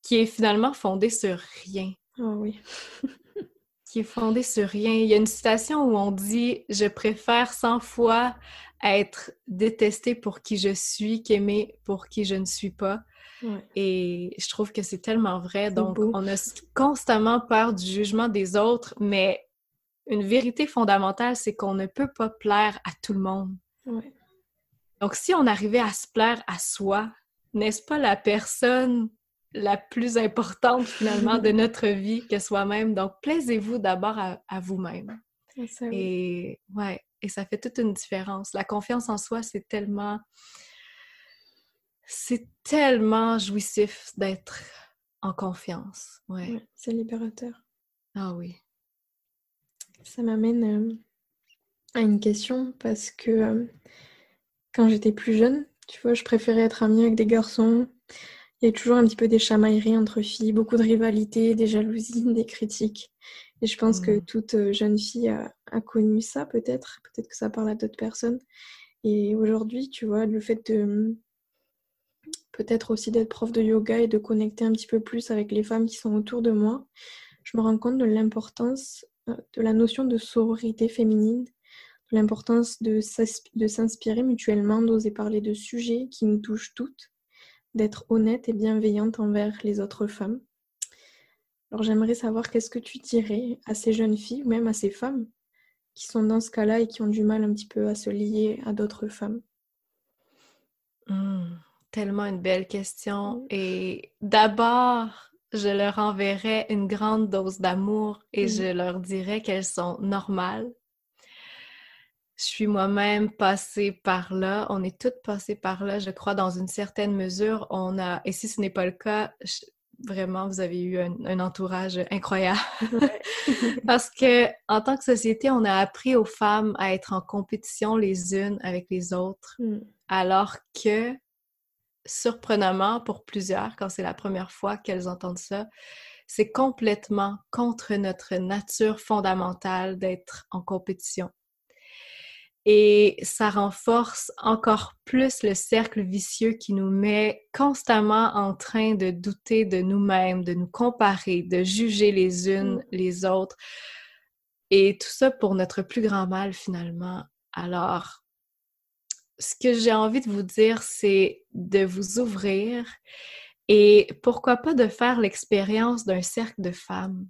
qui est finalement fondée sur rien. Oh oui. qui est fondée sur rien. Il y a une citation où on dit Je préfère 100 fois être détestée pour qui je suis qu'aimée pour qui je ne suis pas. Et je trouve que c'est tellement vrai. Donc, on a constamment peur du jugement des autres, mais une vérité fondamentale, c'est qu'on ne peut pas plaire à tout le monde. Donc, si on arrivait à se plaire à soi, n'est-ce pas la personne la plus importante finalement de notre vie que soi-même. Donc, plaisez-vous d'abord à, vous-même. Et ouais, et ça fait toute une différence. La confiance en soi, c'est tellement c'est tellement jouissif d'être en confiance. Ouais. c'est libérateur. Ah oui. Ça m'amène euh, à une question parce que euh, quand j'étais plus jeune, tu vois, je préférais être amie avec des garçons. Il y a toujours un petit peu des chamailleries entre filles, beaucoup de rivalité, des jalousies, des critiques. Et je pense que mmh. toute euh, jeune fille a, a connu ça, peut-être. Peut-être que ça parle à d'autres personnes. Et aujourd'hui, tu vois, le fait de peut-être aussi d'être prof de yoga et de connecter un petit peu plus avec les femmes qui sont autour de moi, je me rends compte de l'importance euh, de la notion de sororité féminine, de l'importance de s'inspirer mutuellement, d'oser parler de sujets qui nous touchent toutes, d'être honnête et bienveillante envers les autres femmes. Alors j'aimerais savoir qu'est-ce que tu dirais à ces jeunes filles ou même à ces femmes qui sont dans ce cas-là et qui ont du mal un petit peu à se lier à d'autres femmes? Mmh tellement une belle question. Et d'abord, je leur enverrai une grande dose d'amour et je leur dirai qu'elles sont normales. Je suis moi-même passée par là. On est toutes passées par là, je crois, dans une certaine mesure. On a, et si ce n'est pas le cas, vraiment, vous avez eu un, entourage incroyable. Parce que en tant que société, on a appris aux femmes à être en compétition les unes avec les autres, mm. alors que surprenamment pour plusieurs, quand c'est la première fois qu'elles entendent ça, c'est complètement contre notre nature fondamentale d'être en compétition. Et ça renforce encore plus le cercle vicieux qui nous met constamment en train de douter de nous-mêmes, de nous comparer, de juger les unes mm. les autres. Et tout ça pour notre plus grand mal finalement. Alors, ce que j'ai envie de vous dire, c'est de vous ouvrir et pourquoi pas de faire l'expérience d'un cercle de femmes.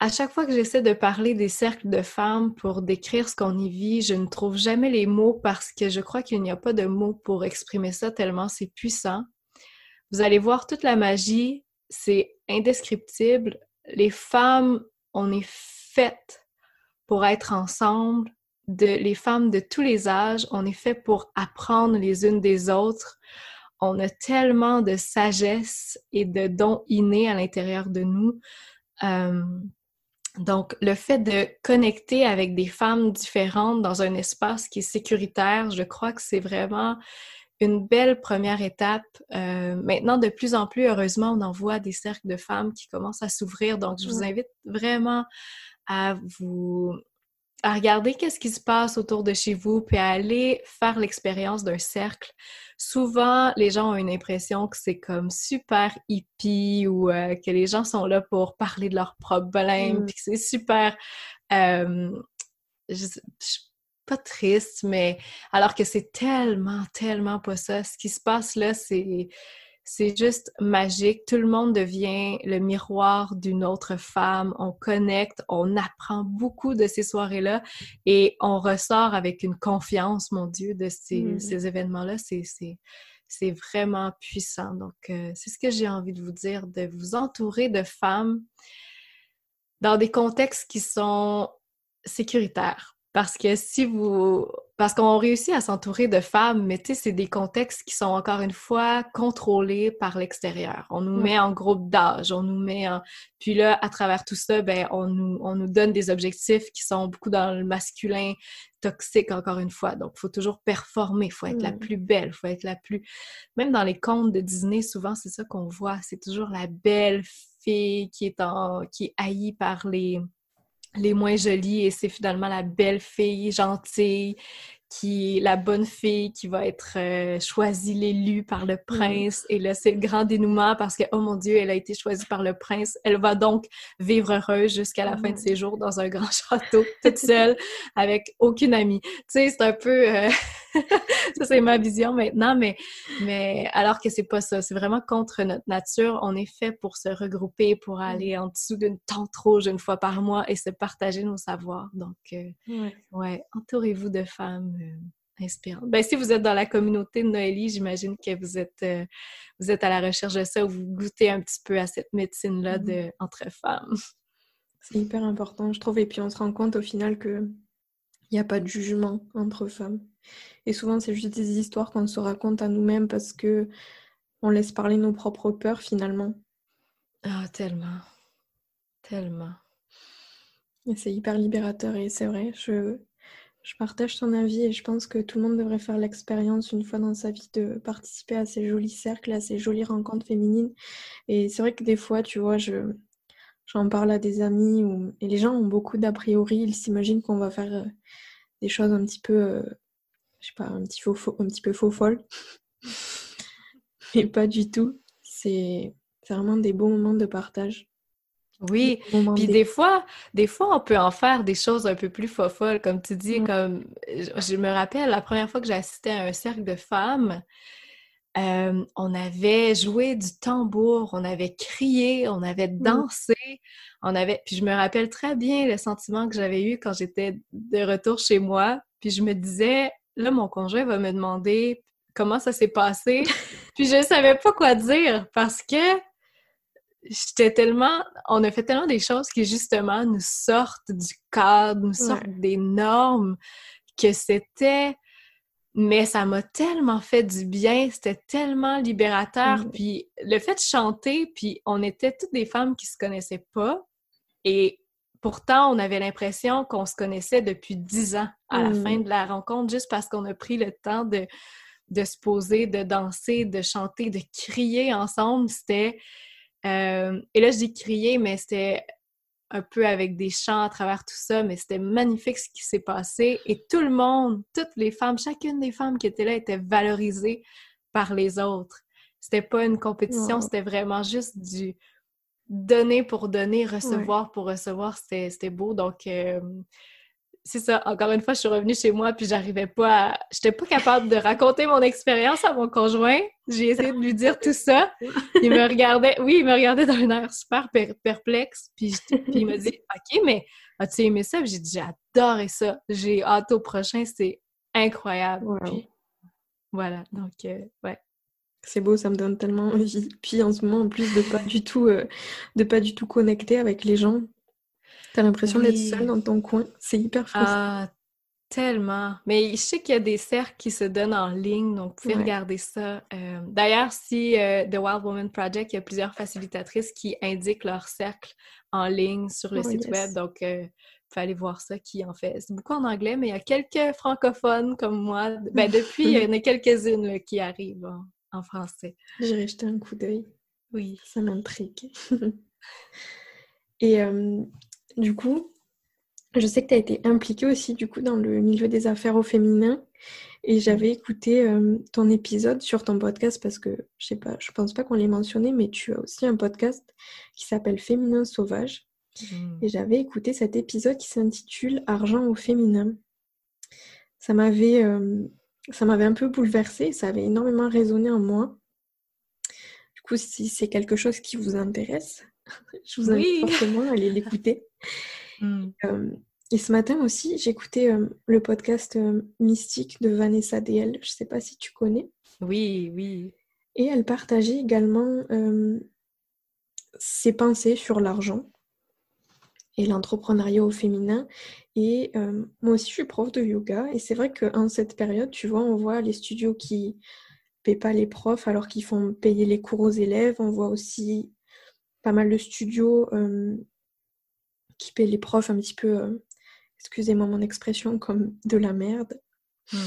À chaque fois que j'essaie de parler des cercles de femmes pour décrire ce qu'on y vit, je ne trouve jamais les mots parce que je crois qu'il n'y a pas de mots pour exprimer ça tellement c'est puissant. Vous allez voir toute la magie, c'est indescriptible. Les femmes, on est faites pour être ensemble, de les femmes de tous les âges, on est fait pour apprendre les unes des autres. On a tellement de sagesse et de dons innés à l'intérieur de nous. Euh, donc, le fait de connecter avec des femmes différentes dans un espace qui est sécuritaire, je crois que c'est vraiment une belle première étape. Euh, maintenant, de plus en plus, heureusement, on en voit des cercles de femmes qui commencent à s'ouvrir. Donc, je vous invite vraiment à vous à regarder qu'est-ce qui se passe autour de chez vous, puis à aller faire l'expérience d'un cercle. Souvent, les gens ont une impression que c'est comme super hippie ou euh, que les gens sont là pour parler de leurs problèmes, mm. puis que c'est super... Euh, je, pas triste, mais alors que c'est tellement, tellement pas ça. Ce qui se passe là, c'est c'est juste magique. Tout le monde devient le miroir d'une autre femme. On connecte, on apprend beaucoup de ces soirées-là et on ressort avec une confiance, mon Dieu, de ces, mm. événements-là. C'est vraiment puissant. Donc, euh, c'est ce que j'ai envie de vous dire, de vous entourer de femmes dans des contextes qui sont sécuritaires. Parce que si vous... Parce qu'on réussit à s'entourer de femmes, mais tu sais, c'est des contextes qui sont encore une fois contrôlés par l'extérieur. On nous met en groupe d'âge, on nous met en... Puis là, à travers tout ça, ben, on nous, on nous donne des objectifs qui sont beaucoup dans le masculin toxique, encore une fois. Donc, il faut toujours performer, il faut être la mm. plus belle, il faut être la plus... Même dans les contes de Disney, souvent, c'est ça qu'on voit. C'est toujours la belle fille qui est, en... qui est haïe par les les moins jolies et c'est finalement la belle fille gentille qui est la bonne fille qui va être euh, choisie, l'élue par le mm. prince. Et là, c'est le grand dénouement parce que, oh mon Dieu, elle a été choisie par le prince. Elle va donc vivre heureuse jusqu'à la fin de mm. ses jours dans un grand château, toute seule, avec aucune amie. Tu sais, c'est un peu... Euh, ça, c'est ma vision maintenant, mais, mais alors que c'est pas ça. C'est vraiment contre notre nature. On est fait pour se regrouper, pour mm. aller en dessous d'une tente rouge une fois par mois et se partager nos savoirs. Donc, euh, ouais, entourez-vous de femmes inspirant. Ben, si vous êtes dans la communauté de Noélie, j'imagine que vous êtes, euh, vous êtes à la recherche de ça, ou vous goûtez un petit peu à cette médecine-là de entre femmes. C'est hyper important, je trouve. Et puis on se rend compte au final que il n'y a pas de jugement entre femmes. Et souvent, c'est juste des histoires qu'on se raconte à nous-mêmes parce que on laisse parler nos propres peurs finalement. Ah, tellement. Tellement. c'est hyper libérateur et c'est vrai, je, je partage ton avis et je pense que tout le monde devrait faire l'expérience une fois dans sa vie de participer à ces jolis cercles, à ces jolies rencontres féminines. Et c'est vrai que des fois, tu vois, je, j'en parle à des amis et les gens ont beaucoup d'a priori. Ils s'imaginent qu'on va faire euh, des choses un petit peu, euh, je sais pas, un petit, faux, un petit peu faux folle. Mais pas du tout. C'est vraiment des beaux moments de partage. Oui, puis des fois, des fois, on peut en faire des choses un peu plus folles, comme tu dis, comme je me rappelle la première fois que j'ai assisté à un cercle de femmes, euh, on avait joué du tambour, on avait crié, on avait mmh. dansé, on avait. Puis je me rappelle très bien le sentiment que j'avais eu quand j'étais de retour chez moi. Puis je me disais, là, mon conjoint va me demander comment ça s'est passé. puis je savais pas quoi dire parce que j'étais tellement. On a fait tellement des choses qui justement nous sortent du cadre, nous sortent des normes que c'était mais ça m'a tellement fait du bien, c'était tellement libérateur. Mm. Puis le fait de chanter, puis on était toutes des femmes qui se connaissaient pas, et pourtant on avait l'impression qu'on se connaissait depuis dix ans à la fin mm. de la rencontre, juste parce qu'on a pris le temps de, de se poser, de danser, de chanter, de crier ensemble. C'était euh, et là je dis crier, mais c'était un peu avec des chants à travers tout ça, mais c'était magnifique ce qui s'est passé. Et tout le monde, toutes les femmes, chacune des femmes qui étaient là était valorisée par les autres. C'était pas une compétition, c'était vraiment juste du donner pour donner, recevoir pour recevoir. C'était beau. Donc, euh, c'est ça, encore une fois, je suis revenue chez moi puis j'arrivais pas à... J'étais pas capable de raconter mon expérience à mon conjoint. J'ai essayé de lui dire tout ça. Il me regardait, oui, il me regardait d'un air super perplexe. Puis, il me dit OK, mais as-tu aimé ça? J'ai dit J'ai adoré ça. J'ai hâte au prochain, c'est incroyable. voilà, donc, euh, ouais. C'est beau, ça me donne tellement envie. Puis en ce moment, en plus de pas du tout, euh, de pas du tout connecter avec les gens, T'as l'impression d'être seule dans ton coin. C'est hyper frustrant. Ah, tellement. Mais je sais qu'il y a des cercles qui se donnent en ligne, donc vous pouvez regarder ça. Euh, d'ailleurs, si euh, The Wild Woman Project, il y a plusieurs facilitatrices qui indiquent leur cercle en ligne sur le oh, site web, donc il euh, faut aller voir ça qui en fait. C'est beaucoup en anglais, mais il y a quelques francophones comme moi. Ben, depuis, il y en a quelques-unes qui arrivent en, français. J'irai jeter un coup d'œil. Oui. Ça m'intrigue. Et du coup, je sais que tu as été impliquée aussi du coup dans le milieu des affaires au féminin et j'avais écouté euh, ton épisode sur ton podcast parce que je sais pas, je pense pas qu'on l'ait mentionné, mais tu as aussi un podcast qui s'appelle Féminin sauvage. Mmh. Et j'avais écouté cet épisode qui s'intitule Argent au féminin. Ça m'avait euh, ça m'avait un peu bouleversée, ça avait énormément résonné en moi. Du coup, si c'est quelque chose qui vous intéresse, je vous invite fortement à aller l'écouter. Mm. Euh, et ce matin aussi, j'écoutais euh, le podcast euh, Mystique de Vanessa DL. Je ne sais pas si tu connais. Oui, oui. Et elle partageait également ses pensées sur l'argent et l'entrepreneuriat au féminin. Et moi aussi, je suis prof de yoga. Et c'est vrai qu'en cette période, tu vois, on voit les studios qui paient pas les profs alors qu'ils font payer les cours aux élèves. On voit aussi pas mal de studios qui paient les profs un petit peu, euh, excusez-moi mon expression, comme de la merde. Hmm.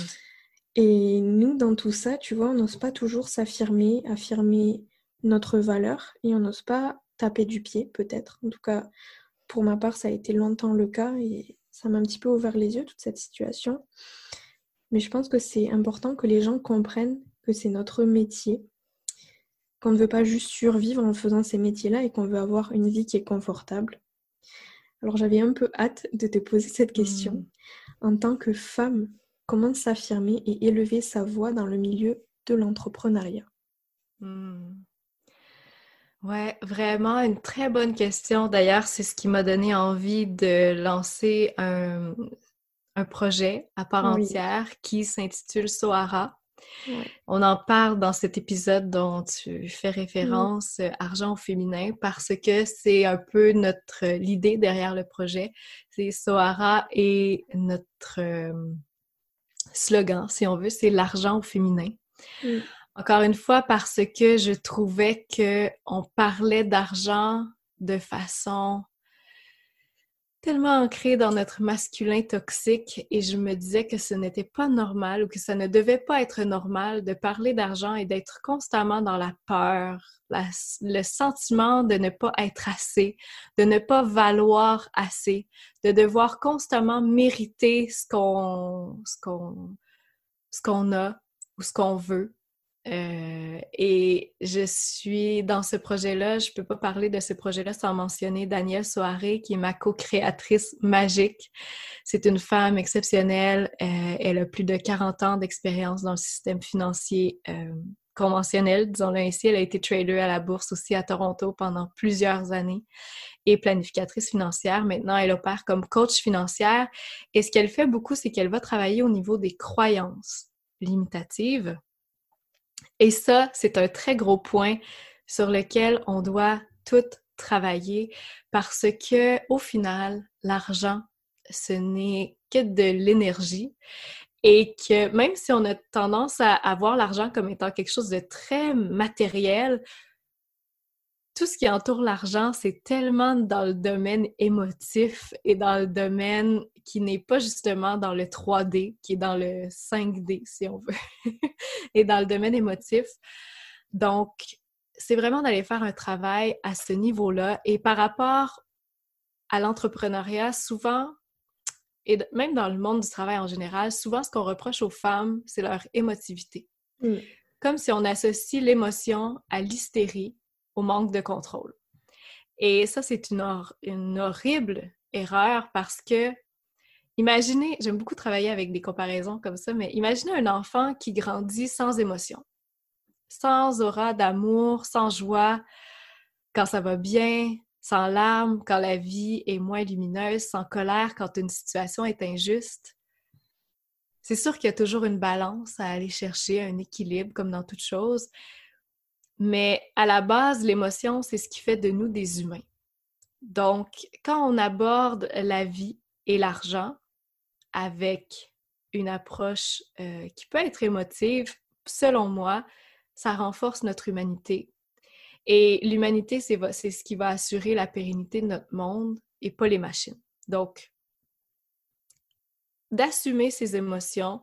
Et nous, dans tout ça, tu vois, on n'ose pas toujours s'affirmer, affirmer notre valeur et on n'ose pas taper du pied, peut-être. En tout cas, pour ma part, ça a été longtemps le cas et ça m'a un petit peu ouvert les yeux, toute cette situation. Mais je pense que c'est important que les gens comprennent que c'est notre métier, qu'on ne veut pas juste survivre en faisant ces métiers-là et qu'on veut avoir une vie qui est confortable. Alors j'avais un peu hâte de te poser cette question. Hmm. En tant que femme, comment s'affirmer et élever sa voix dans le milieu de l'entrepreneuriat? Hmm. Ouais, vraiment une très bonne question. D'ailleurs, c'est ce qui m'a donné envie de lancer un, un projet à part entière qui s'intitule Sohara. On en parle dans cet épisode dont tu fais référence, euh, Argent au féminin, parce que c'est un peu notre l'idée derrière le projet. C'est Sohara et notre euh, slogan, si on veut, c'est l'argent au féminin. Mm. Encore une fois, parce que je trouvais que on parlait d'argent de façon tellement ancré dans notre masculin toxique et je me disais que ce n'était pas normal ou que ça ne devait pas être normal de parler d'argent et d'être constamment dans la peur, le sentiment de ne pas être assez, de ne pas valoir assez, de devoir constamment mériter ce qu'on a ou ce qu'on veut. Euh, et je suis dans ce projet-là, je ne peux pas parler de ce projet-là sans mentionner Danielle Soaré, qui est ma co-créatrice magique. C'est une femme exceptionnelle. Euh, elle a plus de 40 ans d'expérience dans le système financier euh, conventionnel, disons-le ainsi. Elle a été trader à la bourse aussi à Toronto pendant plusieurs années et planificatrice financière. Maintenant, elle opère comme coach financière. Et ce qu'elle fait beaucoup, c'est qu'elle va travailler au niveau des croyances limitatives et ça, c'est un très gros point sur lequel on doit tout travailler parce que au final, l'argent, ce n'est que de l'énergie et que même si on a tendance à, voir l'argent comme étant quelque chose de très matériel, tout ce qui entoure l'argent, c'est tellement dans le domaine émotif et dans le domaine qui n'est pas justement dans le 3D, qui est dans le 5D, si on veut, et dans le domaine émotif. Donc, c'est vraiment d'aller faire un travail à ce niveau-là. Et par rapport à l'entrepreneuriat, souvent, et même dans le monde du travail en général, souvent ce qu'on reproche aux femmes, c'est leur émotivité. Mm. Comme si on associe l'émotion à l'hystérie au manque de contrôle. Et ça, c'est une, horrible erreur parce que, imaginez, j'aime beaucoup travailler avec des comparaisons comme ça, mais imaginez un enfant qui grandit sans émotion, sans aura d'amour, sans joie, quand ça va bien, sans larmes, quand la vie est moins lumineuse, sans colère, quand une situation est injuste. C'est sûr qu'il y a toujours une balance à aller chercher, un équilibre comme dans toute chose, mais à la base, l'émotion, c'est ce qui fait de nous des humains. Donc, quand on aborde la vie et l'argent avec une approche euh, qui peut être émotive, selon moi, ça renforce notre humanité. Et l'humanité, c'est ce qui va assurer la pérennité de notre monde et pas les machines. Donc, d'assumer ses émotions,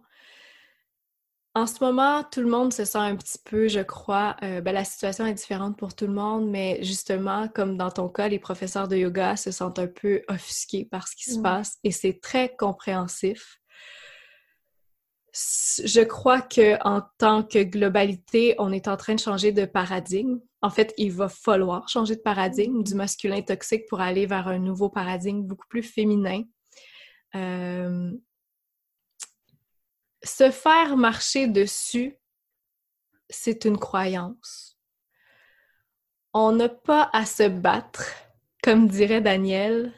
en ce moment, tout le monde se sent un petit peu, je crois, euh, ben, la situation est différente pour tout le monde, mais justement, comme dans ton cas, les professeurs de yoga se sentent un peu offusqués par ce qui se passe et c'est très compréhensif. Je crois que en tant que globalité, on est en train de changer de paradigme. En fait, il va falloir changer de paradigme du masculin toxique pour aller vers un nouveau paradigme beaucoup plus féminin. Euh, se faire marcher dessus, c'est une croyance. On n'a pas à se battre, comme dirait Daniel.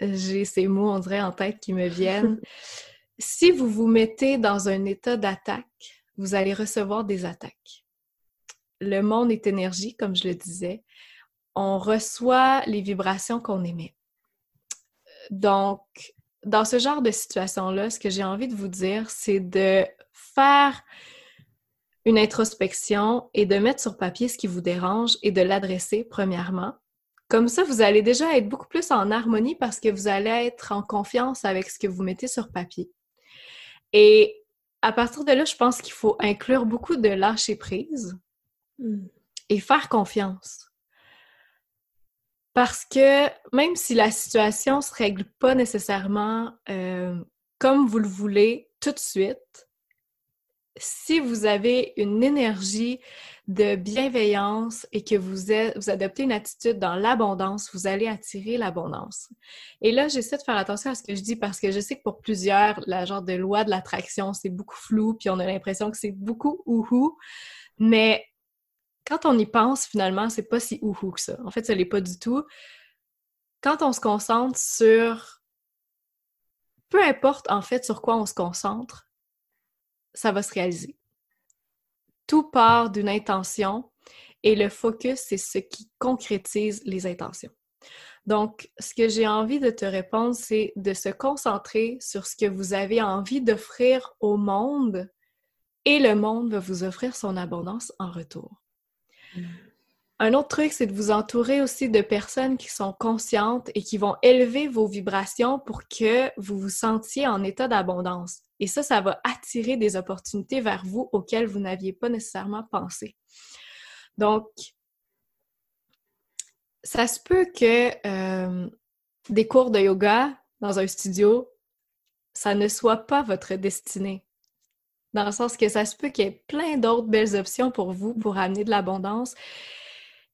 J'ai ces mots, on dirait, en tête qui me viennent. si vous vous mettez dans un état d'attaque, vous allez recevoir des attaques. Le monde est énergie, comme je le disais. On reçoit les vibrations qu'on émet. Donc, dans ce genre de situation-là, ce que j'ai envie de vous dire, c'est de faire une introspection et de mettre sur papier ce qui vous dérange et de l'adresser premièrement. Comme ça, vous allez déjà être beaucoup plus en harmonie parce que vous allez être en confiance avec ce que vous mettez sur papier. Et à partir de là, je pense qu'il faut inclure beaucoup de lâcher prise hmm. et faire confiance. Parce que même si la situation ne se règle pas nécessairement euh, comme vous le voulez tout de suite, si vous avez une énergie de bienveillance et que vous, vous adoptez une attitude dans l'abondance, vous allez attirer l'abondance. Et là, j'essaie de faire attention à ce que je dis parce que je sais que pour plusieurs, la genre de loi de l'attraction, c'est beaucoup flou, puis on a l'impression que c'est beaucoup ouhou. Mais quand on y pense, finalement, c'est pas si ouhou que ça. En fait, ça l'est pas du tout. Quand on se concentre sur peu importe en fait sur quoi on se concentre, ça va se réaliser. Tout part d'une intention et le focus, c'est ce qui concrétise les intentions. Donc, ce que j'ai envie de te répondre, c'est de se concentrer sur ce que vous avez envie d'offrir au monde et le monde va vous offrir son abondance en retour. Un autre truc, c'est de vous entourer aussi de personnes qui sont conscientes et qui vont élever vos vibrations pour que vous vous sentiez en état d'abondance. Et ça, ça va attirer des opportunités vers vous auxquelles vous n'aviez pas nécessairement pensé. Donc, ça se peut que euh, des cours de yoga dans un studio, ça ne soit pas votre destinée. Dans le sens que ça se peut qu'il y ait plein d'autres belles options pour vous pour amener de l'abondance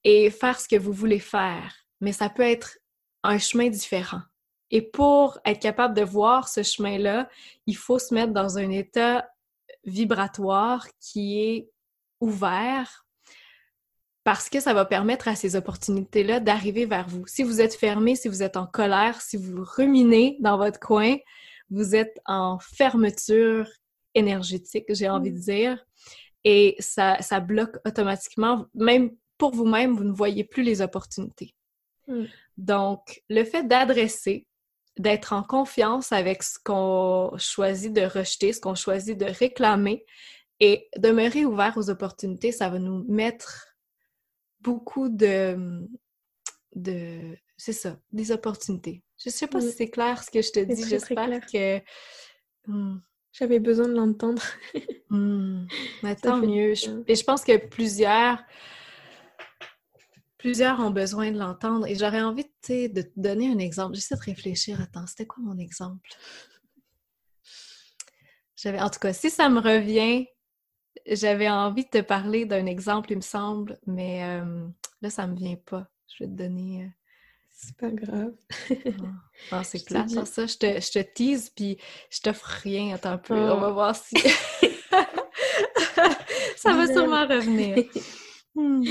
et faire ce que vous voulez faire. Mais ça peut être un chemin différent. Et pour être capable de voir ce chemin-là, il faut se mettre dans un état vibratoire qui est ouvert parce que ça va permettre à ces opportunités-là d'arriver vers vous. Si vous êtes fermé, si vous êtes en colère, si vous ruminez dans votre coin, vous êtes en fermeture énergétique, j'ai envie de mm. dire, et ça, ça bloque automatiquement, même pour vous-même, vous ne voyez plus les opportunités. Mm. Donc, le fait d'adresser, d'être en confiance avec ce qu'on choisit de rejeter, ce qu'on choisit de réclamer, et demeurer ouvert aux opportunités, ça va nous mettre beaucoup de, de c'est ça, des opportunités. Je sais pas si c'est clair ce que je te dis. J'espère que hmm. J'avais besoin de l'entendre. Hmm. tant mieux. et je pense que plusieurs plusieurs ont besoin de l'entendre. Et j'aurais envie de te donner un exemple. J'essaie de réfléchir. Attends, c'était quoi mon exemple? J'avais, en tout cas, si ça me revient, j'avais envie de te parler d'un exemple, il me semble, mais euh, là, ça me vient pas. Je vais te donner. Euh, c'est pas grave. Ah, c'est plate, ça. Je te, je te tease, puis je t'offre rien. Attends un peu. On va ah. voir si. ça va sûrement revenir. Hmm.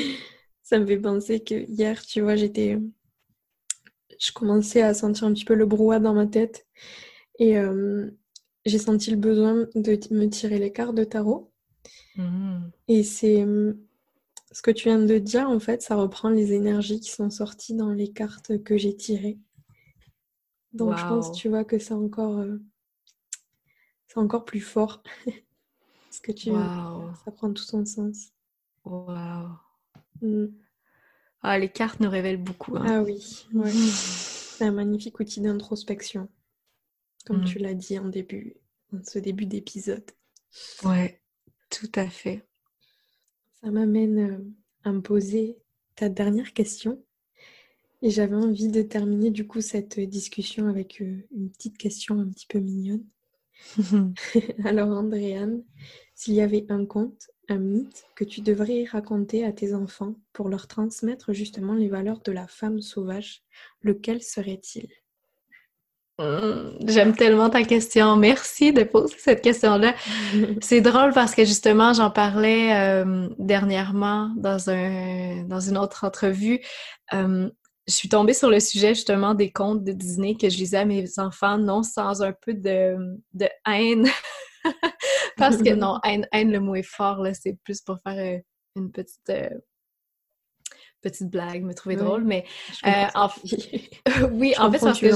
Ça me fait penser que hier, tu vois, j'étais. Je commençais à sentir un petit peu le brouhaha dans ma tête. Et euh, j'ai senti le besoin de me tirer les cartes de tarot. Mmh. Et c'est ce que tu viens de dire, en fait, ça reprend les énergies qui sont sorties dans les cartes que j'ai tirées. Donc je pense, tu vois, que c'est encore, euh, c'est encore plus fort. ce que tu ça prend tout son sens. Waouh. Mmh. Ah, les cartes nous révèlent beaucoup. Hein. Ah oui, ouais. c'est un magnifique outil d'introspection, comme tu l'as dit en début, en ce début d'épisode. Ouais. Tout à fait. Ça m'amène euh, à me poser ta dernière question. Et j'avais envie de terminer du coup cette discussion avec euh, une petite question un petit peu mignonne. Alors Andréane, s'il y avait un conte, un mythe que tu devrais raconter à tes enfants pour leur transmettre justement les valeurs de la femme sauvage, lequel serait-il? J'aime tellement ta question. Merci de poser cette question-là. C'est drôle parce que justement, j'en parlais euh, dernièrement dans un dans une autre entrevue. Euh, je suis tombée sur le sujet justement des contes de Disney que je lisais à mes enfants, non sans un peu de, de haine. parce que non, haine, haine, le mot est fort, là, c'est plus pour faire euh, une petite petite blague, me trouver drôle, mais en... oui, en fait, parce que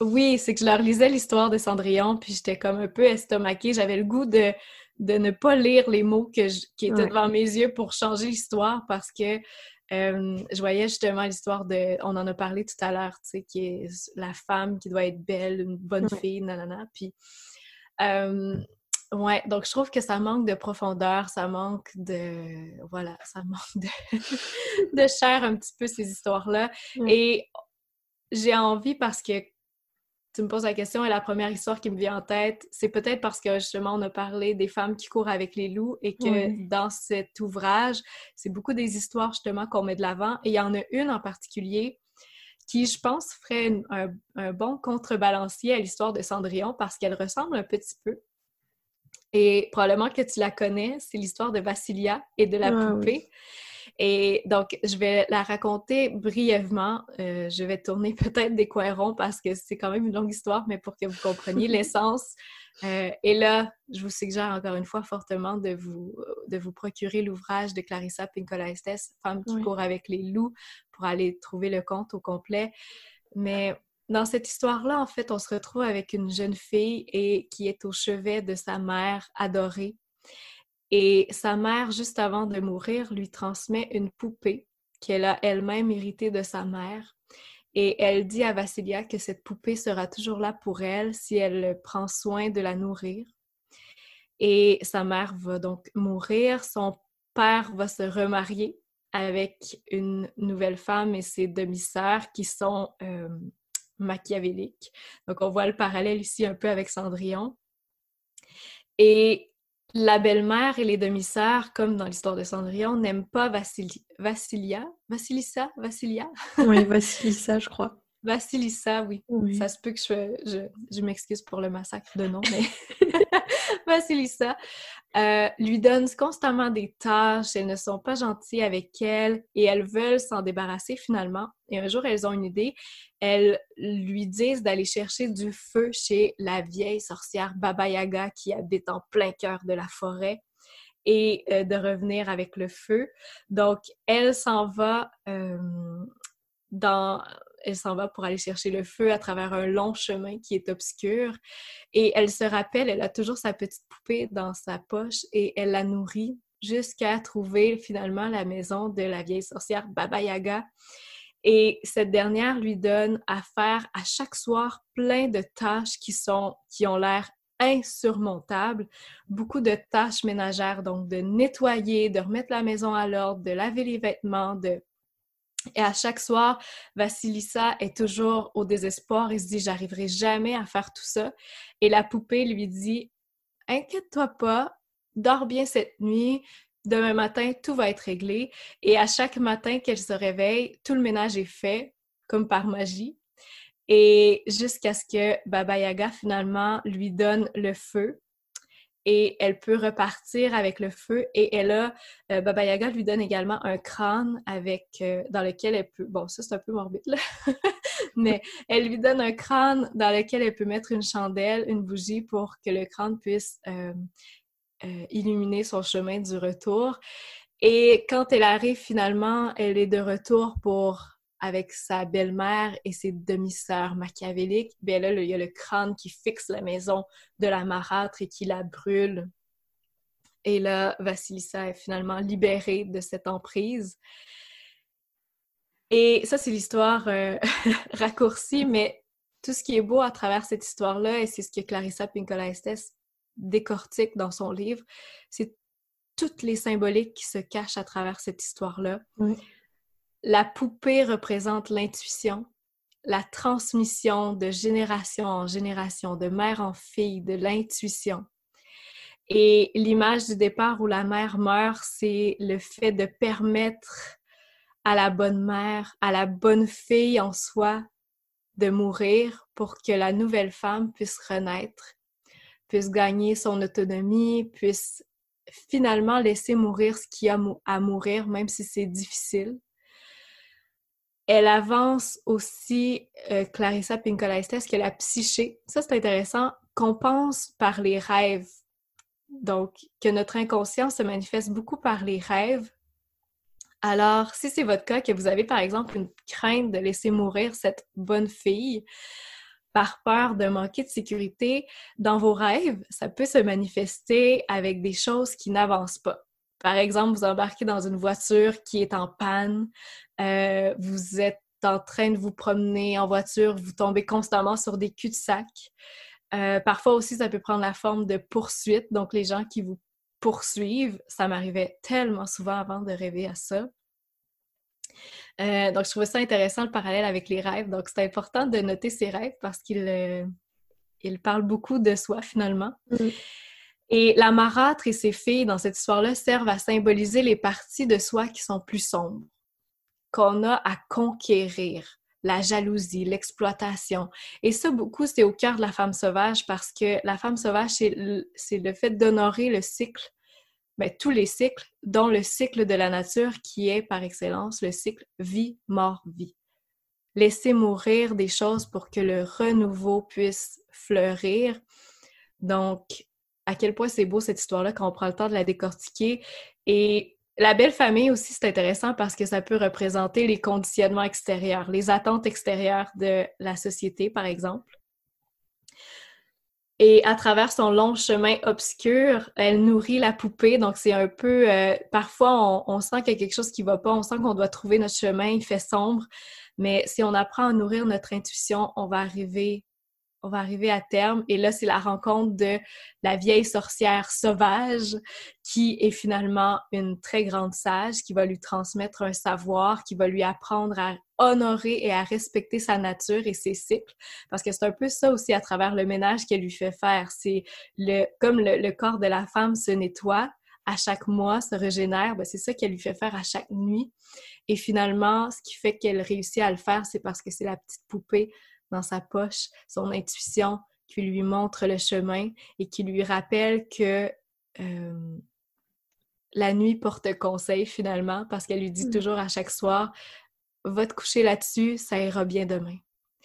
oui, c'est que je leur lisais l'histoire de Cendrillon, puis j'étais comme un peu estomaquée. J'avais le goût de, de ne pas lire les mots que qui étaient devant mes yeux pour changer l'histoire parce que euh, je voyais justement l'histoire de, on en a parlé tout à l'heure, tu sais, qui est la femme qui doit être belle, une bonne fille, nanana. Puis, euh, ouais, donc je trouve que ça manque de profondeur, ça manque de, voilà, ça manque de, de chair un petit peu ces histoires-là. Et j'ai envie parce que tu me poses la question et la première histoire qui me vient en tête, c'est peut-être parce que justement on a parlé des femmes qui courent avec les loups et que dans cet ouvrage, c'est beaucoup des histoires justement qu'on met de l'avant et il y en a une en particulier qui, je pense, ferait un, bon contrebalancier à l'histoire de Cendrillon parce qu'elle ressemble un petit peu. Et probablement que tu la connais, c'est l'histoire de Vassilia et de la ah poupée. Et donc, je vais la raconter brièvement. Euh, je vais tourner peut-être des coins ronds parce que c'est quand même une longue histoire, mais pour que vous compreniez l'essence. Euh, et là, je vous suggère encore une fois fortement de vous, de vous procurer l'ouvrage de Clarissa Pinkola Estes, Femme qui court avec les loups, pour aller trouver le conte au complet. Mais dans cette histoire-là, en fait, on se retrouve avec une jeune fille et qui est au chevet de sa mère adorée. Et sa mère, juste avant de mourir, lui transmet une poupée qu'elle a elle-même héritée de sa mère. Et elle dit à Vassilia que cette poupée sera toujours là pour elle si elle prend soin de la nourrir. Et sa mère va donc mourir. Son père va se remarier avec une nouvelle femme et ses demi-sœurs qui sont euh, machiavélique. Donc, on voit le parallèle ici un peu avec Cendrillon. Et la belle-mère et les demi-sœurs, comme dans l'histoire de Cendrillon, n'aiment pas Vassilia. Vassilissa? Vassilia? oui, Vassilissa, je crois. Vassilissa, oui. Ça se peut que je, je, m'excuse pour le massacre de nom, mais Vassilissa euh, lui donne constamment des tâches, elles ne sont pas gentilles avec elle et elles veulent s'en débarrasser finalement. Et un jour, elles ont une idée. Elles lui disent d'aller chercher du feu chez la vieille sorcière Baba Yaga qui habite en plein cœur de la forêt et euh, de revenir avec le feu. Donc, elle s'en va euh, dans elle s'en va pour aller chercher le feu à travers un long chemin qui est obscur. Et elle se rappelle, elle a toujours sa petite poupée dans sa poche et elle la nourrit jusqu'à trouver finalement la maison de la vieille sorcière Baba Yaga. Et cette dernière lui donne à faire à chaque soir plein de tâches qui sont qui ont l'air insurmontables, beaucoup de tâches ménagères, donc de nettoyer, de remettre la maison à l'ordre, de laver les vêtements, de et à chaque soir, Vassilissa est toujours au désespoir et se dit J'arriverai jamais à faire tout ça. Et la poupée lui dit Inquiète-toi pas, dors bien cette nuit. Demain matin, tout va être réglé. Et à chaque matin qu'elle se réveille, tout le ménage est fait, comme par magie. Et jusqu'à ce que Baba Yaga finalement lui donne le feu et elle peut repartir avec le feu. Et elle a, euh, Baba Yaga lui donne également un crâne avec, euh, dans lequel elle peut, bon, ça c'est un peu morbide là, mais elle lui donne un crâne dans lequel elle peut mettre une chandelle, une bougie pour que le crâne puisse euh, illuminer son chemin du retour. Et quand elle arrive finalement, elle est de retour pour avec sa belle-mère et ses demi-sœurs machiavéliques, bien là, il y a le crâne qui fixe la maison de la marâtre et qui la brûle. Et là, Vassilissa est finalement libérée de cette emprise. Et ça, c'est l'histoire euh, raccourcie, mais tout ce qui est beau à travers cette histoire-là, et c'est ce que Clarissa Pinkola Estes décortique dans son livre, c'est toutes les symboliques qui se cachent à travers cette histoire-là. La poupée représente l'intuition, la transmission de génération en génération, de mère en fille, de l'intuition. Et l'image du départ où la mère meurt, c'est le fait de permettre à la bonne mère, à la bonne fille en soi, de mourir pour que la nouvelle femme puisse renaître, puisse gagner son autonomie, puisse finalement laisser mourir ce qui a à mourir, même si c'est difficile. Elle avance aussi, euh, Clarissa Pinkola Estes, que la psyché, ça c'est intéressant, qu'on pense par les rêves. Donc, que notre inconscient se manifeste beaucoup par les rêves. Alors, si c'est votre cas, que vous avez par exemple une crainte de laisser mourir cette bonne fille par peur de manquer de sécurité, dans vos rêves, ça peut se manifester avec des choses qui n'avancent pas. Par exemple, vous embarquez dans une voiture qui est en panne, euh, vous êtes en train de vous promener en voiture, vous tombez constamment sur des cul-de-sac. Euh, parfois aussi, ça peut prendre la forme de poursuite, donc les gens qui vous poursuivent, ça m'arrivait tellement souvent avant de rêver à ça. Euh, donc, je trouvais ça intéressant le parallèle avec les rêves. Donc, c'est important de noter ses rêves parce qu'ils il parlent beaucoup de soi finalement. Mm. Et la marâtre et ses filles dans cette histoire-là servent à symboliser les parties de soi qui sont plus sombres, qu'on a à conquérir, la jalousie, l'exploitation. Et ça, beaucoup, c'est au cœur de la femme sauvage parce que la femme sauvage, c'est le, fait d'honorer le cycle ben, tous les cycles, dont le cycle de la nature qui est par excellence le cycle vie-mort-vie. Laisser mourir des choses pour que le renouveau puisse fleurir. Donc, à quel point c'est beau cette histoire-là quand on prend le temps de la décortiquer. Et la belle famille aussi, c'est intéressant parce que ça peut représenter les conditionnements extérieurs, les attentes extérieures de la société, par exemple. Et à travers son long chemin obscur, elle nourrit la poupée. Donc, c'est un peu... Euh, parfois, on, sent qu'il y a quelque chose qui ne va pas. On sent qu'on doit trouver notre chemin. Il fait sombre. Mais si on apprend à nourrir notre intuition, on va arriver on va arriver à terme. Et là, c'est la rencontre de la vieille sorcière sauvage qui est finalement une très grande sage, qui va lui transmettre un savoir, qui va lui apprendre à honorer et à respecter sa nature et ses cycles. Parce que c'est un peu ça aussi à travers le ménage qu'elle lui fait faire. C'est le, comme le, corps de la femme se nettoie, à chaque mois, se régénère, ben c'est ça qu'elle lui fait faire à chaque nuit. Et finalement, ce qui fait qu'elle réussit à le faire, c'est parce que c'est la petite poupée dans sa poche, son intuition qui lui montre le chemin et qui lui rappelle que euh, la nuit porte conseil finalement parce qu'elle lui dit mmh. toujours à chaque soir va te coucher là-dessus, ça ira bien demain.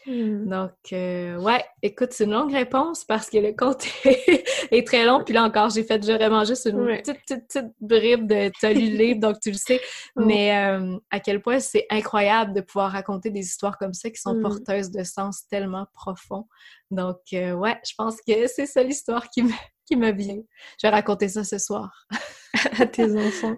Mmh. Donc, euh, ouais, écoute, c'est une longue réponse parce que le compte est, très long. Puis là encore, j'ai fait vraiment juste une petite, petite, petite bribe de t'as lu le livre, donc tu le sais. Mais euh, à quel point c'est incroyable de pouvoir raconter des histoires comme ça qui sont mmh. porteuses de sens tellement profond. Donc, euh, ouais, je pense que c'est ça l'histoire qui me, qui me vient. Je vais raconter ça ce soir. à tes enfants.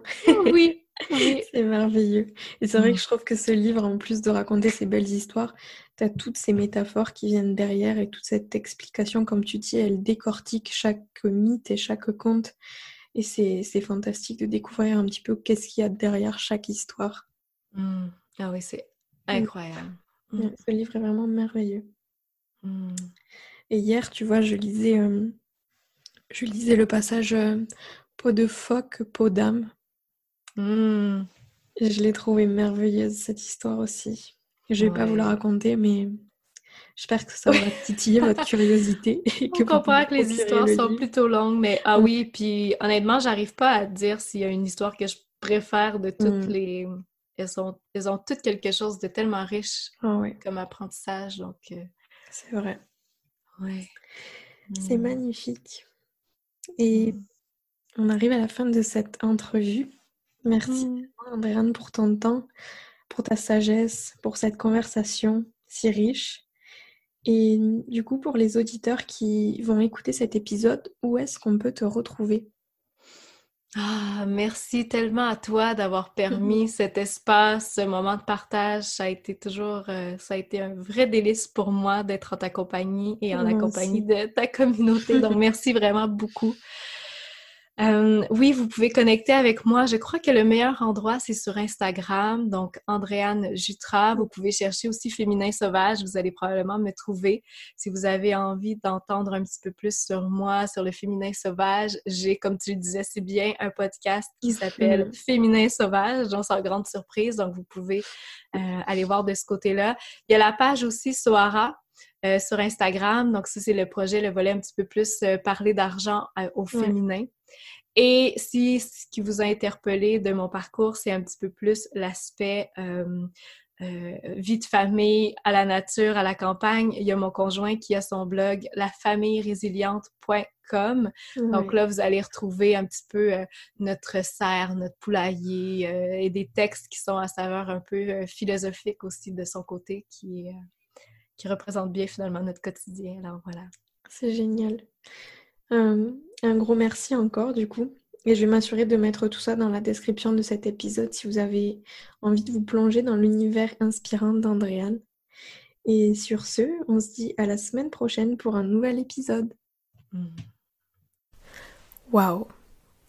oui. Oui. C'est merveilleux. Et c'est vrai que je trouve que ce livre, en plus de raconter ces belles histoires, tu as toutes ces métaphores qui viennent derrière et toute cette explication, comme tu dis, elle décortique chaque mythe et chaque conte. Et c'est fantastique de découvrir un petit peu qu'est-ce qu'il y a derrière chaque histoire. Mmh. Ah oui, c'est mmh. incroyable. Ce livre est vraiment merveilleux. Et hier, tu vois, je lisais, euh, je lisais le passage euh, Peau de phoque, peau d'âme Mmh. Je l'ai trouvée merveilleuse, cette histoire aussi. Je vais pas vous la raconter, mais j'espère que ça va titiller votre curiosité. Et que On comprend que les histoires sont plutôt longues, mais ah oui, puis honnêtement, j'arrive pas à dire s'il y a une histoire que je préfère de toutes mmh. les... Elles, sont... Elles ont toutes quelque chose de tellement riche ah comme apprentissage, donc... Euh, C'est vrai. Ouais. C'est mmh. magnifique. Et on arrive à la fin de cette entrevue. Merci, mmh. Andréane, pour ton temps, pour ta sagesse, pour cette conversation si riche. Et du coup, pour les auditeurs qui vont écouter cet épisode, où est-ce qu'on peut te retrouver? Ah, merci tellement à toi d'avoir permis cet espace, ce moment de partage. Ça a été toujours, euh, ça a été un vrai délice pour moi d'être en ta compagnie et en la compagnie de ta communauté. Donc, merci vraiment beaucoup. Euh, oui, vous pouvez connecter avec moi. Je crois que le meilleur endroit, c'est sur Instagram. Donc, Andréane Jutra. Vous pouvez chercher aussi Féminin Sauvage. Vous allez probablement me trouver. Si vous avez envie d'entendre un petit peu plus sur moi, sur le féminin sauvage, j'ai, comme tu le disais c'est bien, un podcast qui s'appelle Féminin Sauvage. Donc, sans grande surprise. Donc, vous pouvez euh, aller voir de ce côté-là. Il y a la page aussi Soara euh, sur Instagram. Donc, ça, c'est le projet, le volet un petit peu plus parler d'argent au féminin. Et si ce qui vous a interpellé de mon parcours, c'est un petit peu plus l'aspect euh, euh, vie de famille, à la nature, à la campagne, il y a mon conjoint qui a son blog lafamillerésiliente.com. Donc là, vous allez retrouver un petit peu euh, notre serre, notre poulailler et des textes qui sont à saveur un peu philosophique aussi de son côté qui, qui représentent bien finalement notre quotidien. Alors voilà. C'est génial. Un, gros merci encore du coup. Et je vais m'assurer de mettre tout ça dans la description de cet épisode si vous avez envie de vous plonger dans l'univers inspirant d'Andréane. Et sur ce, on se dit à la semaine prochaine pour un nouvel épisode. Waouh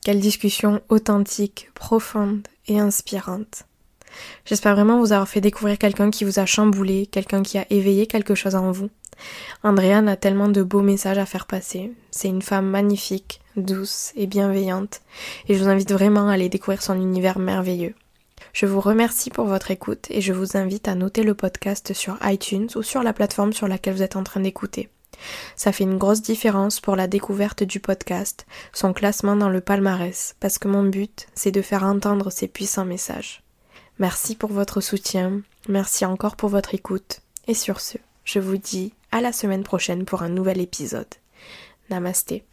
Quelle discussion authentique, profonde et inspirante. J'espère vraiment vous avoir fait découvrir quelqu'un qui vous a chamboulé, quelqu'un qui a éveillé quelque chose en vous. Andréane a tellement de beaux messages à faire passer. C'est une femme magnifique, douce et bienveillante, et je vous invite vraiment à aller découvrir son univers merveilleux. Je vous remercie pour votre écoute et je vous invite à noter le podcast sur iTunes ou sur la plateforme sur laquelle vous êtes en train d'écouter. Ça fait une grosse différence pour la découverte du podcast, son classement dans le palmarès, parce que mon but, c'est de faire entendre ces puissants messages. Merci pour votre soutien, merci encore pour votre écoute, et sur ce, je vous dis à la semaine prochaine pour un nouvel épisode. Namasté.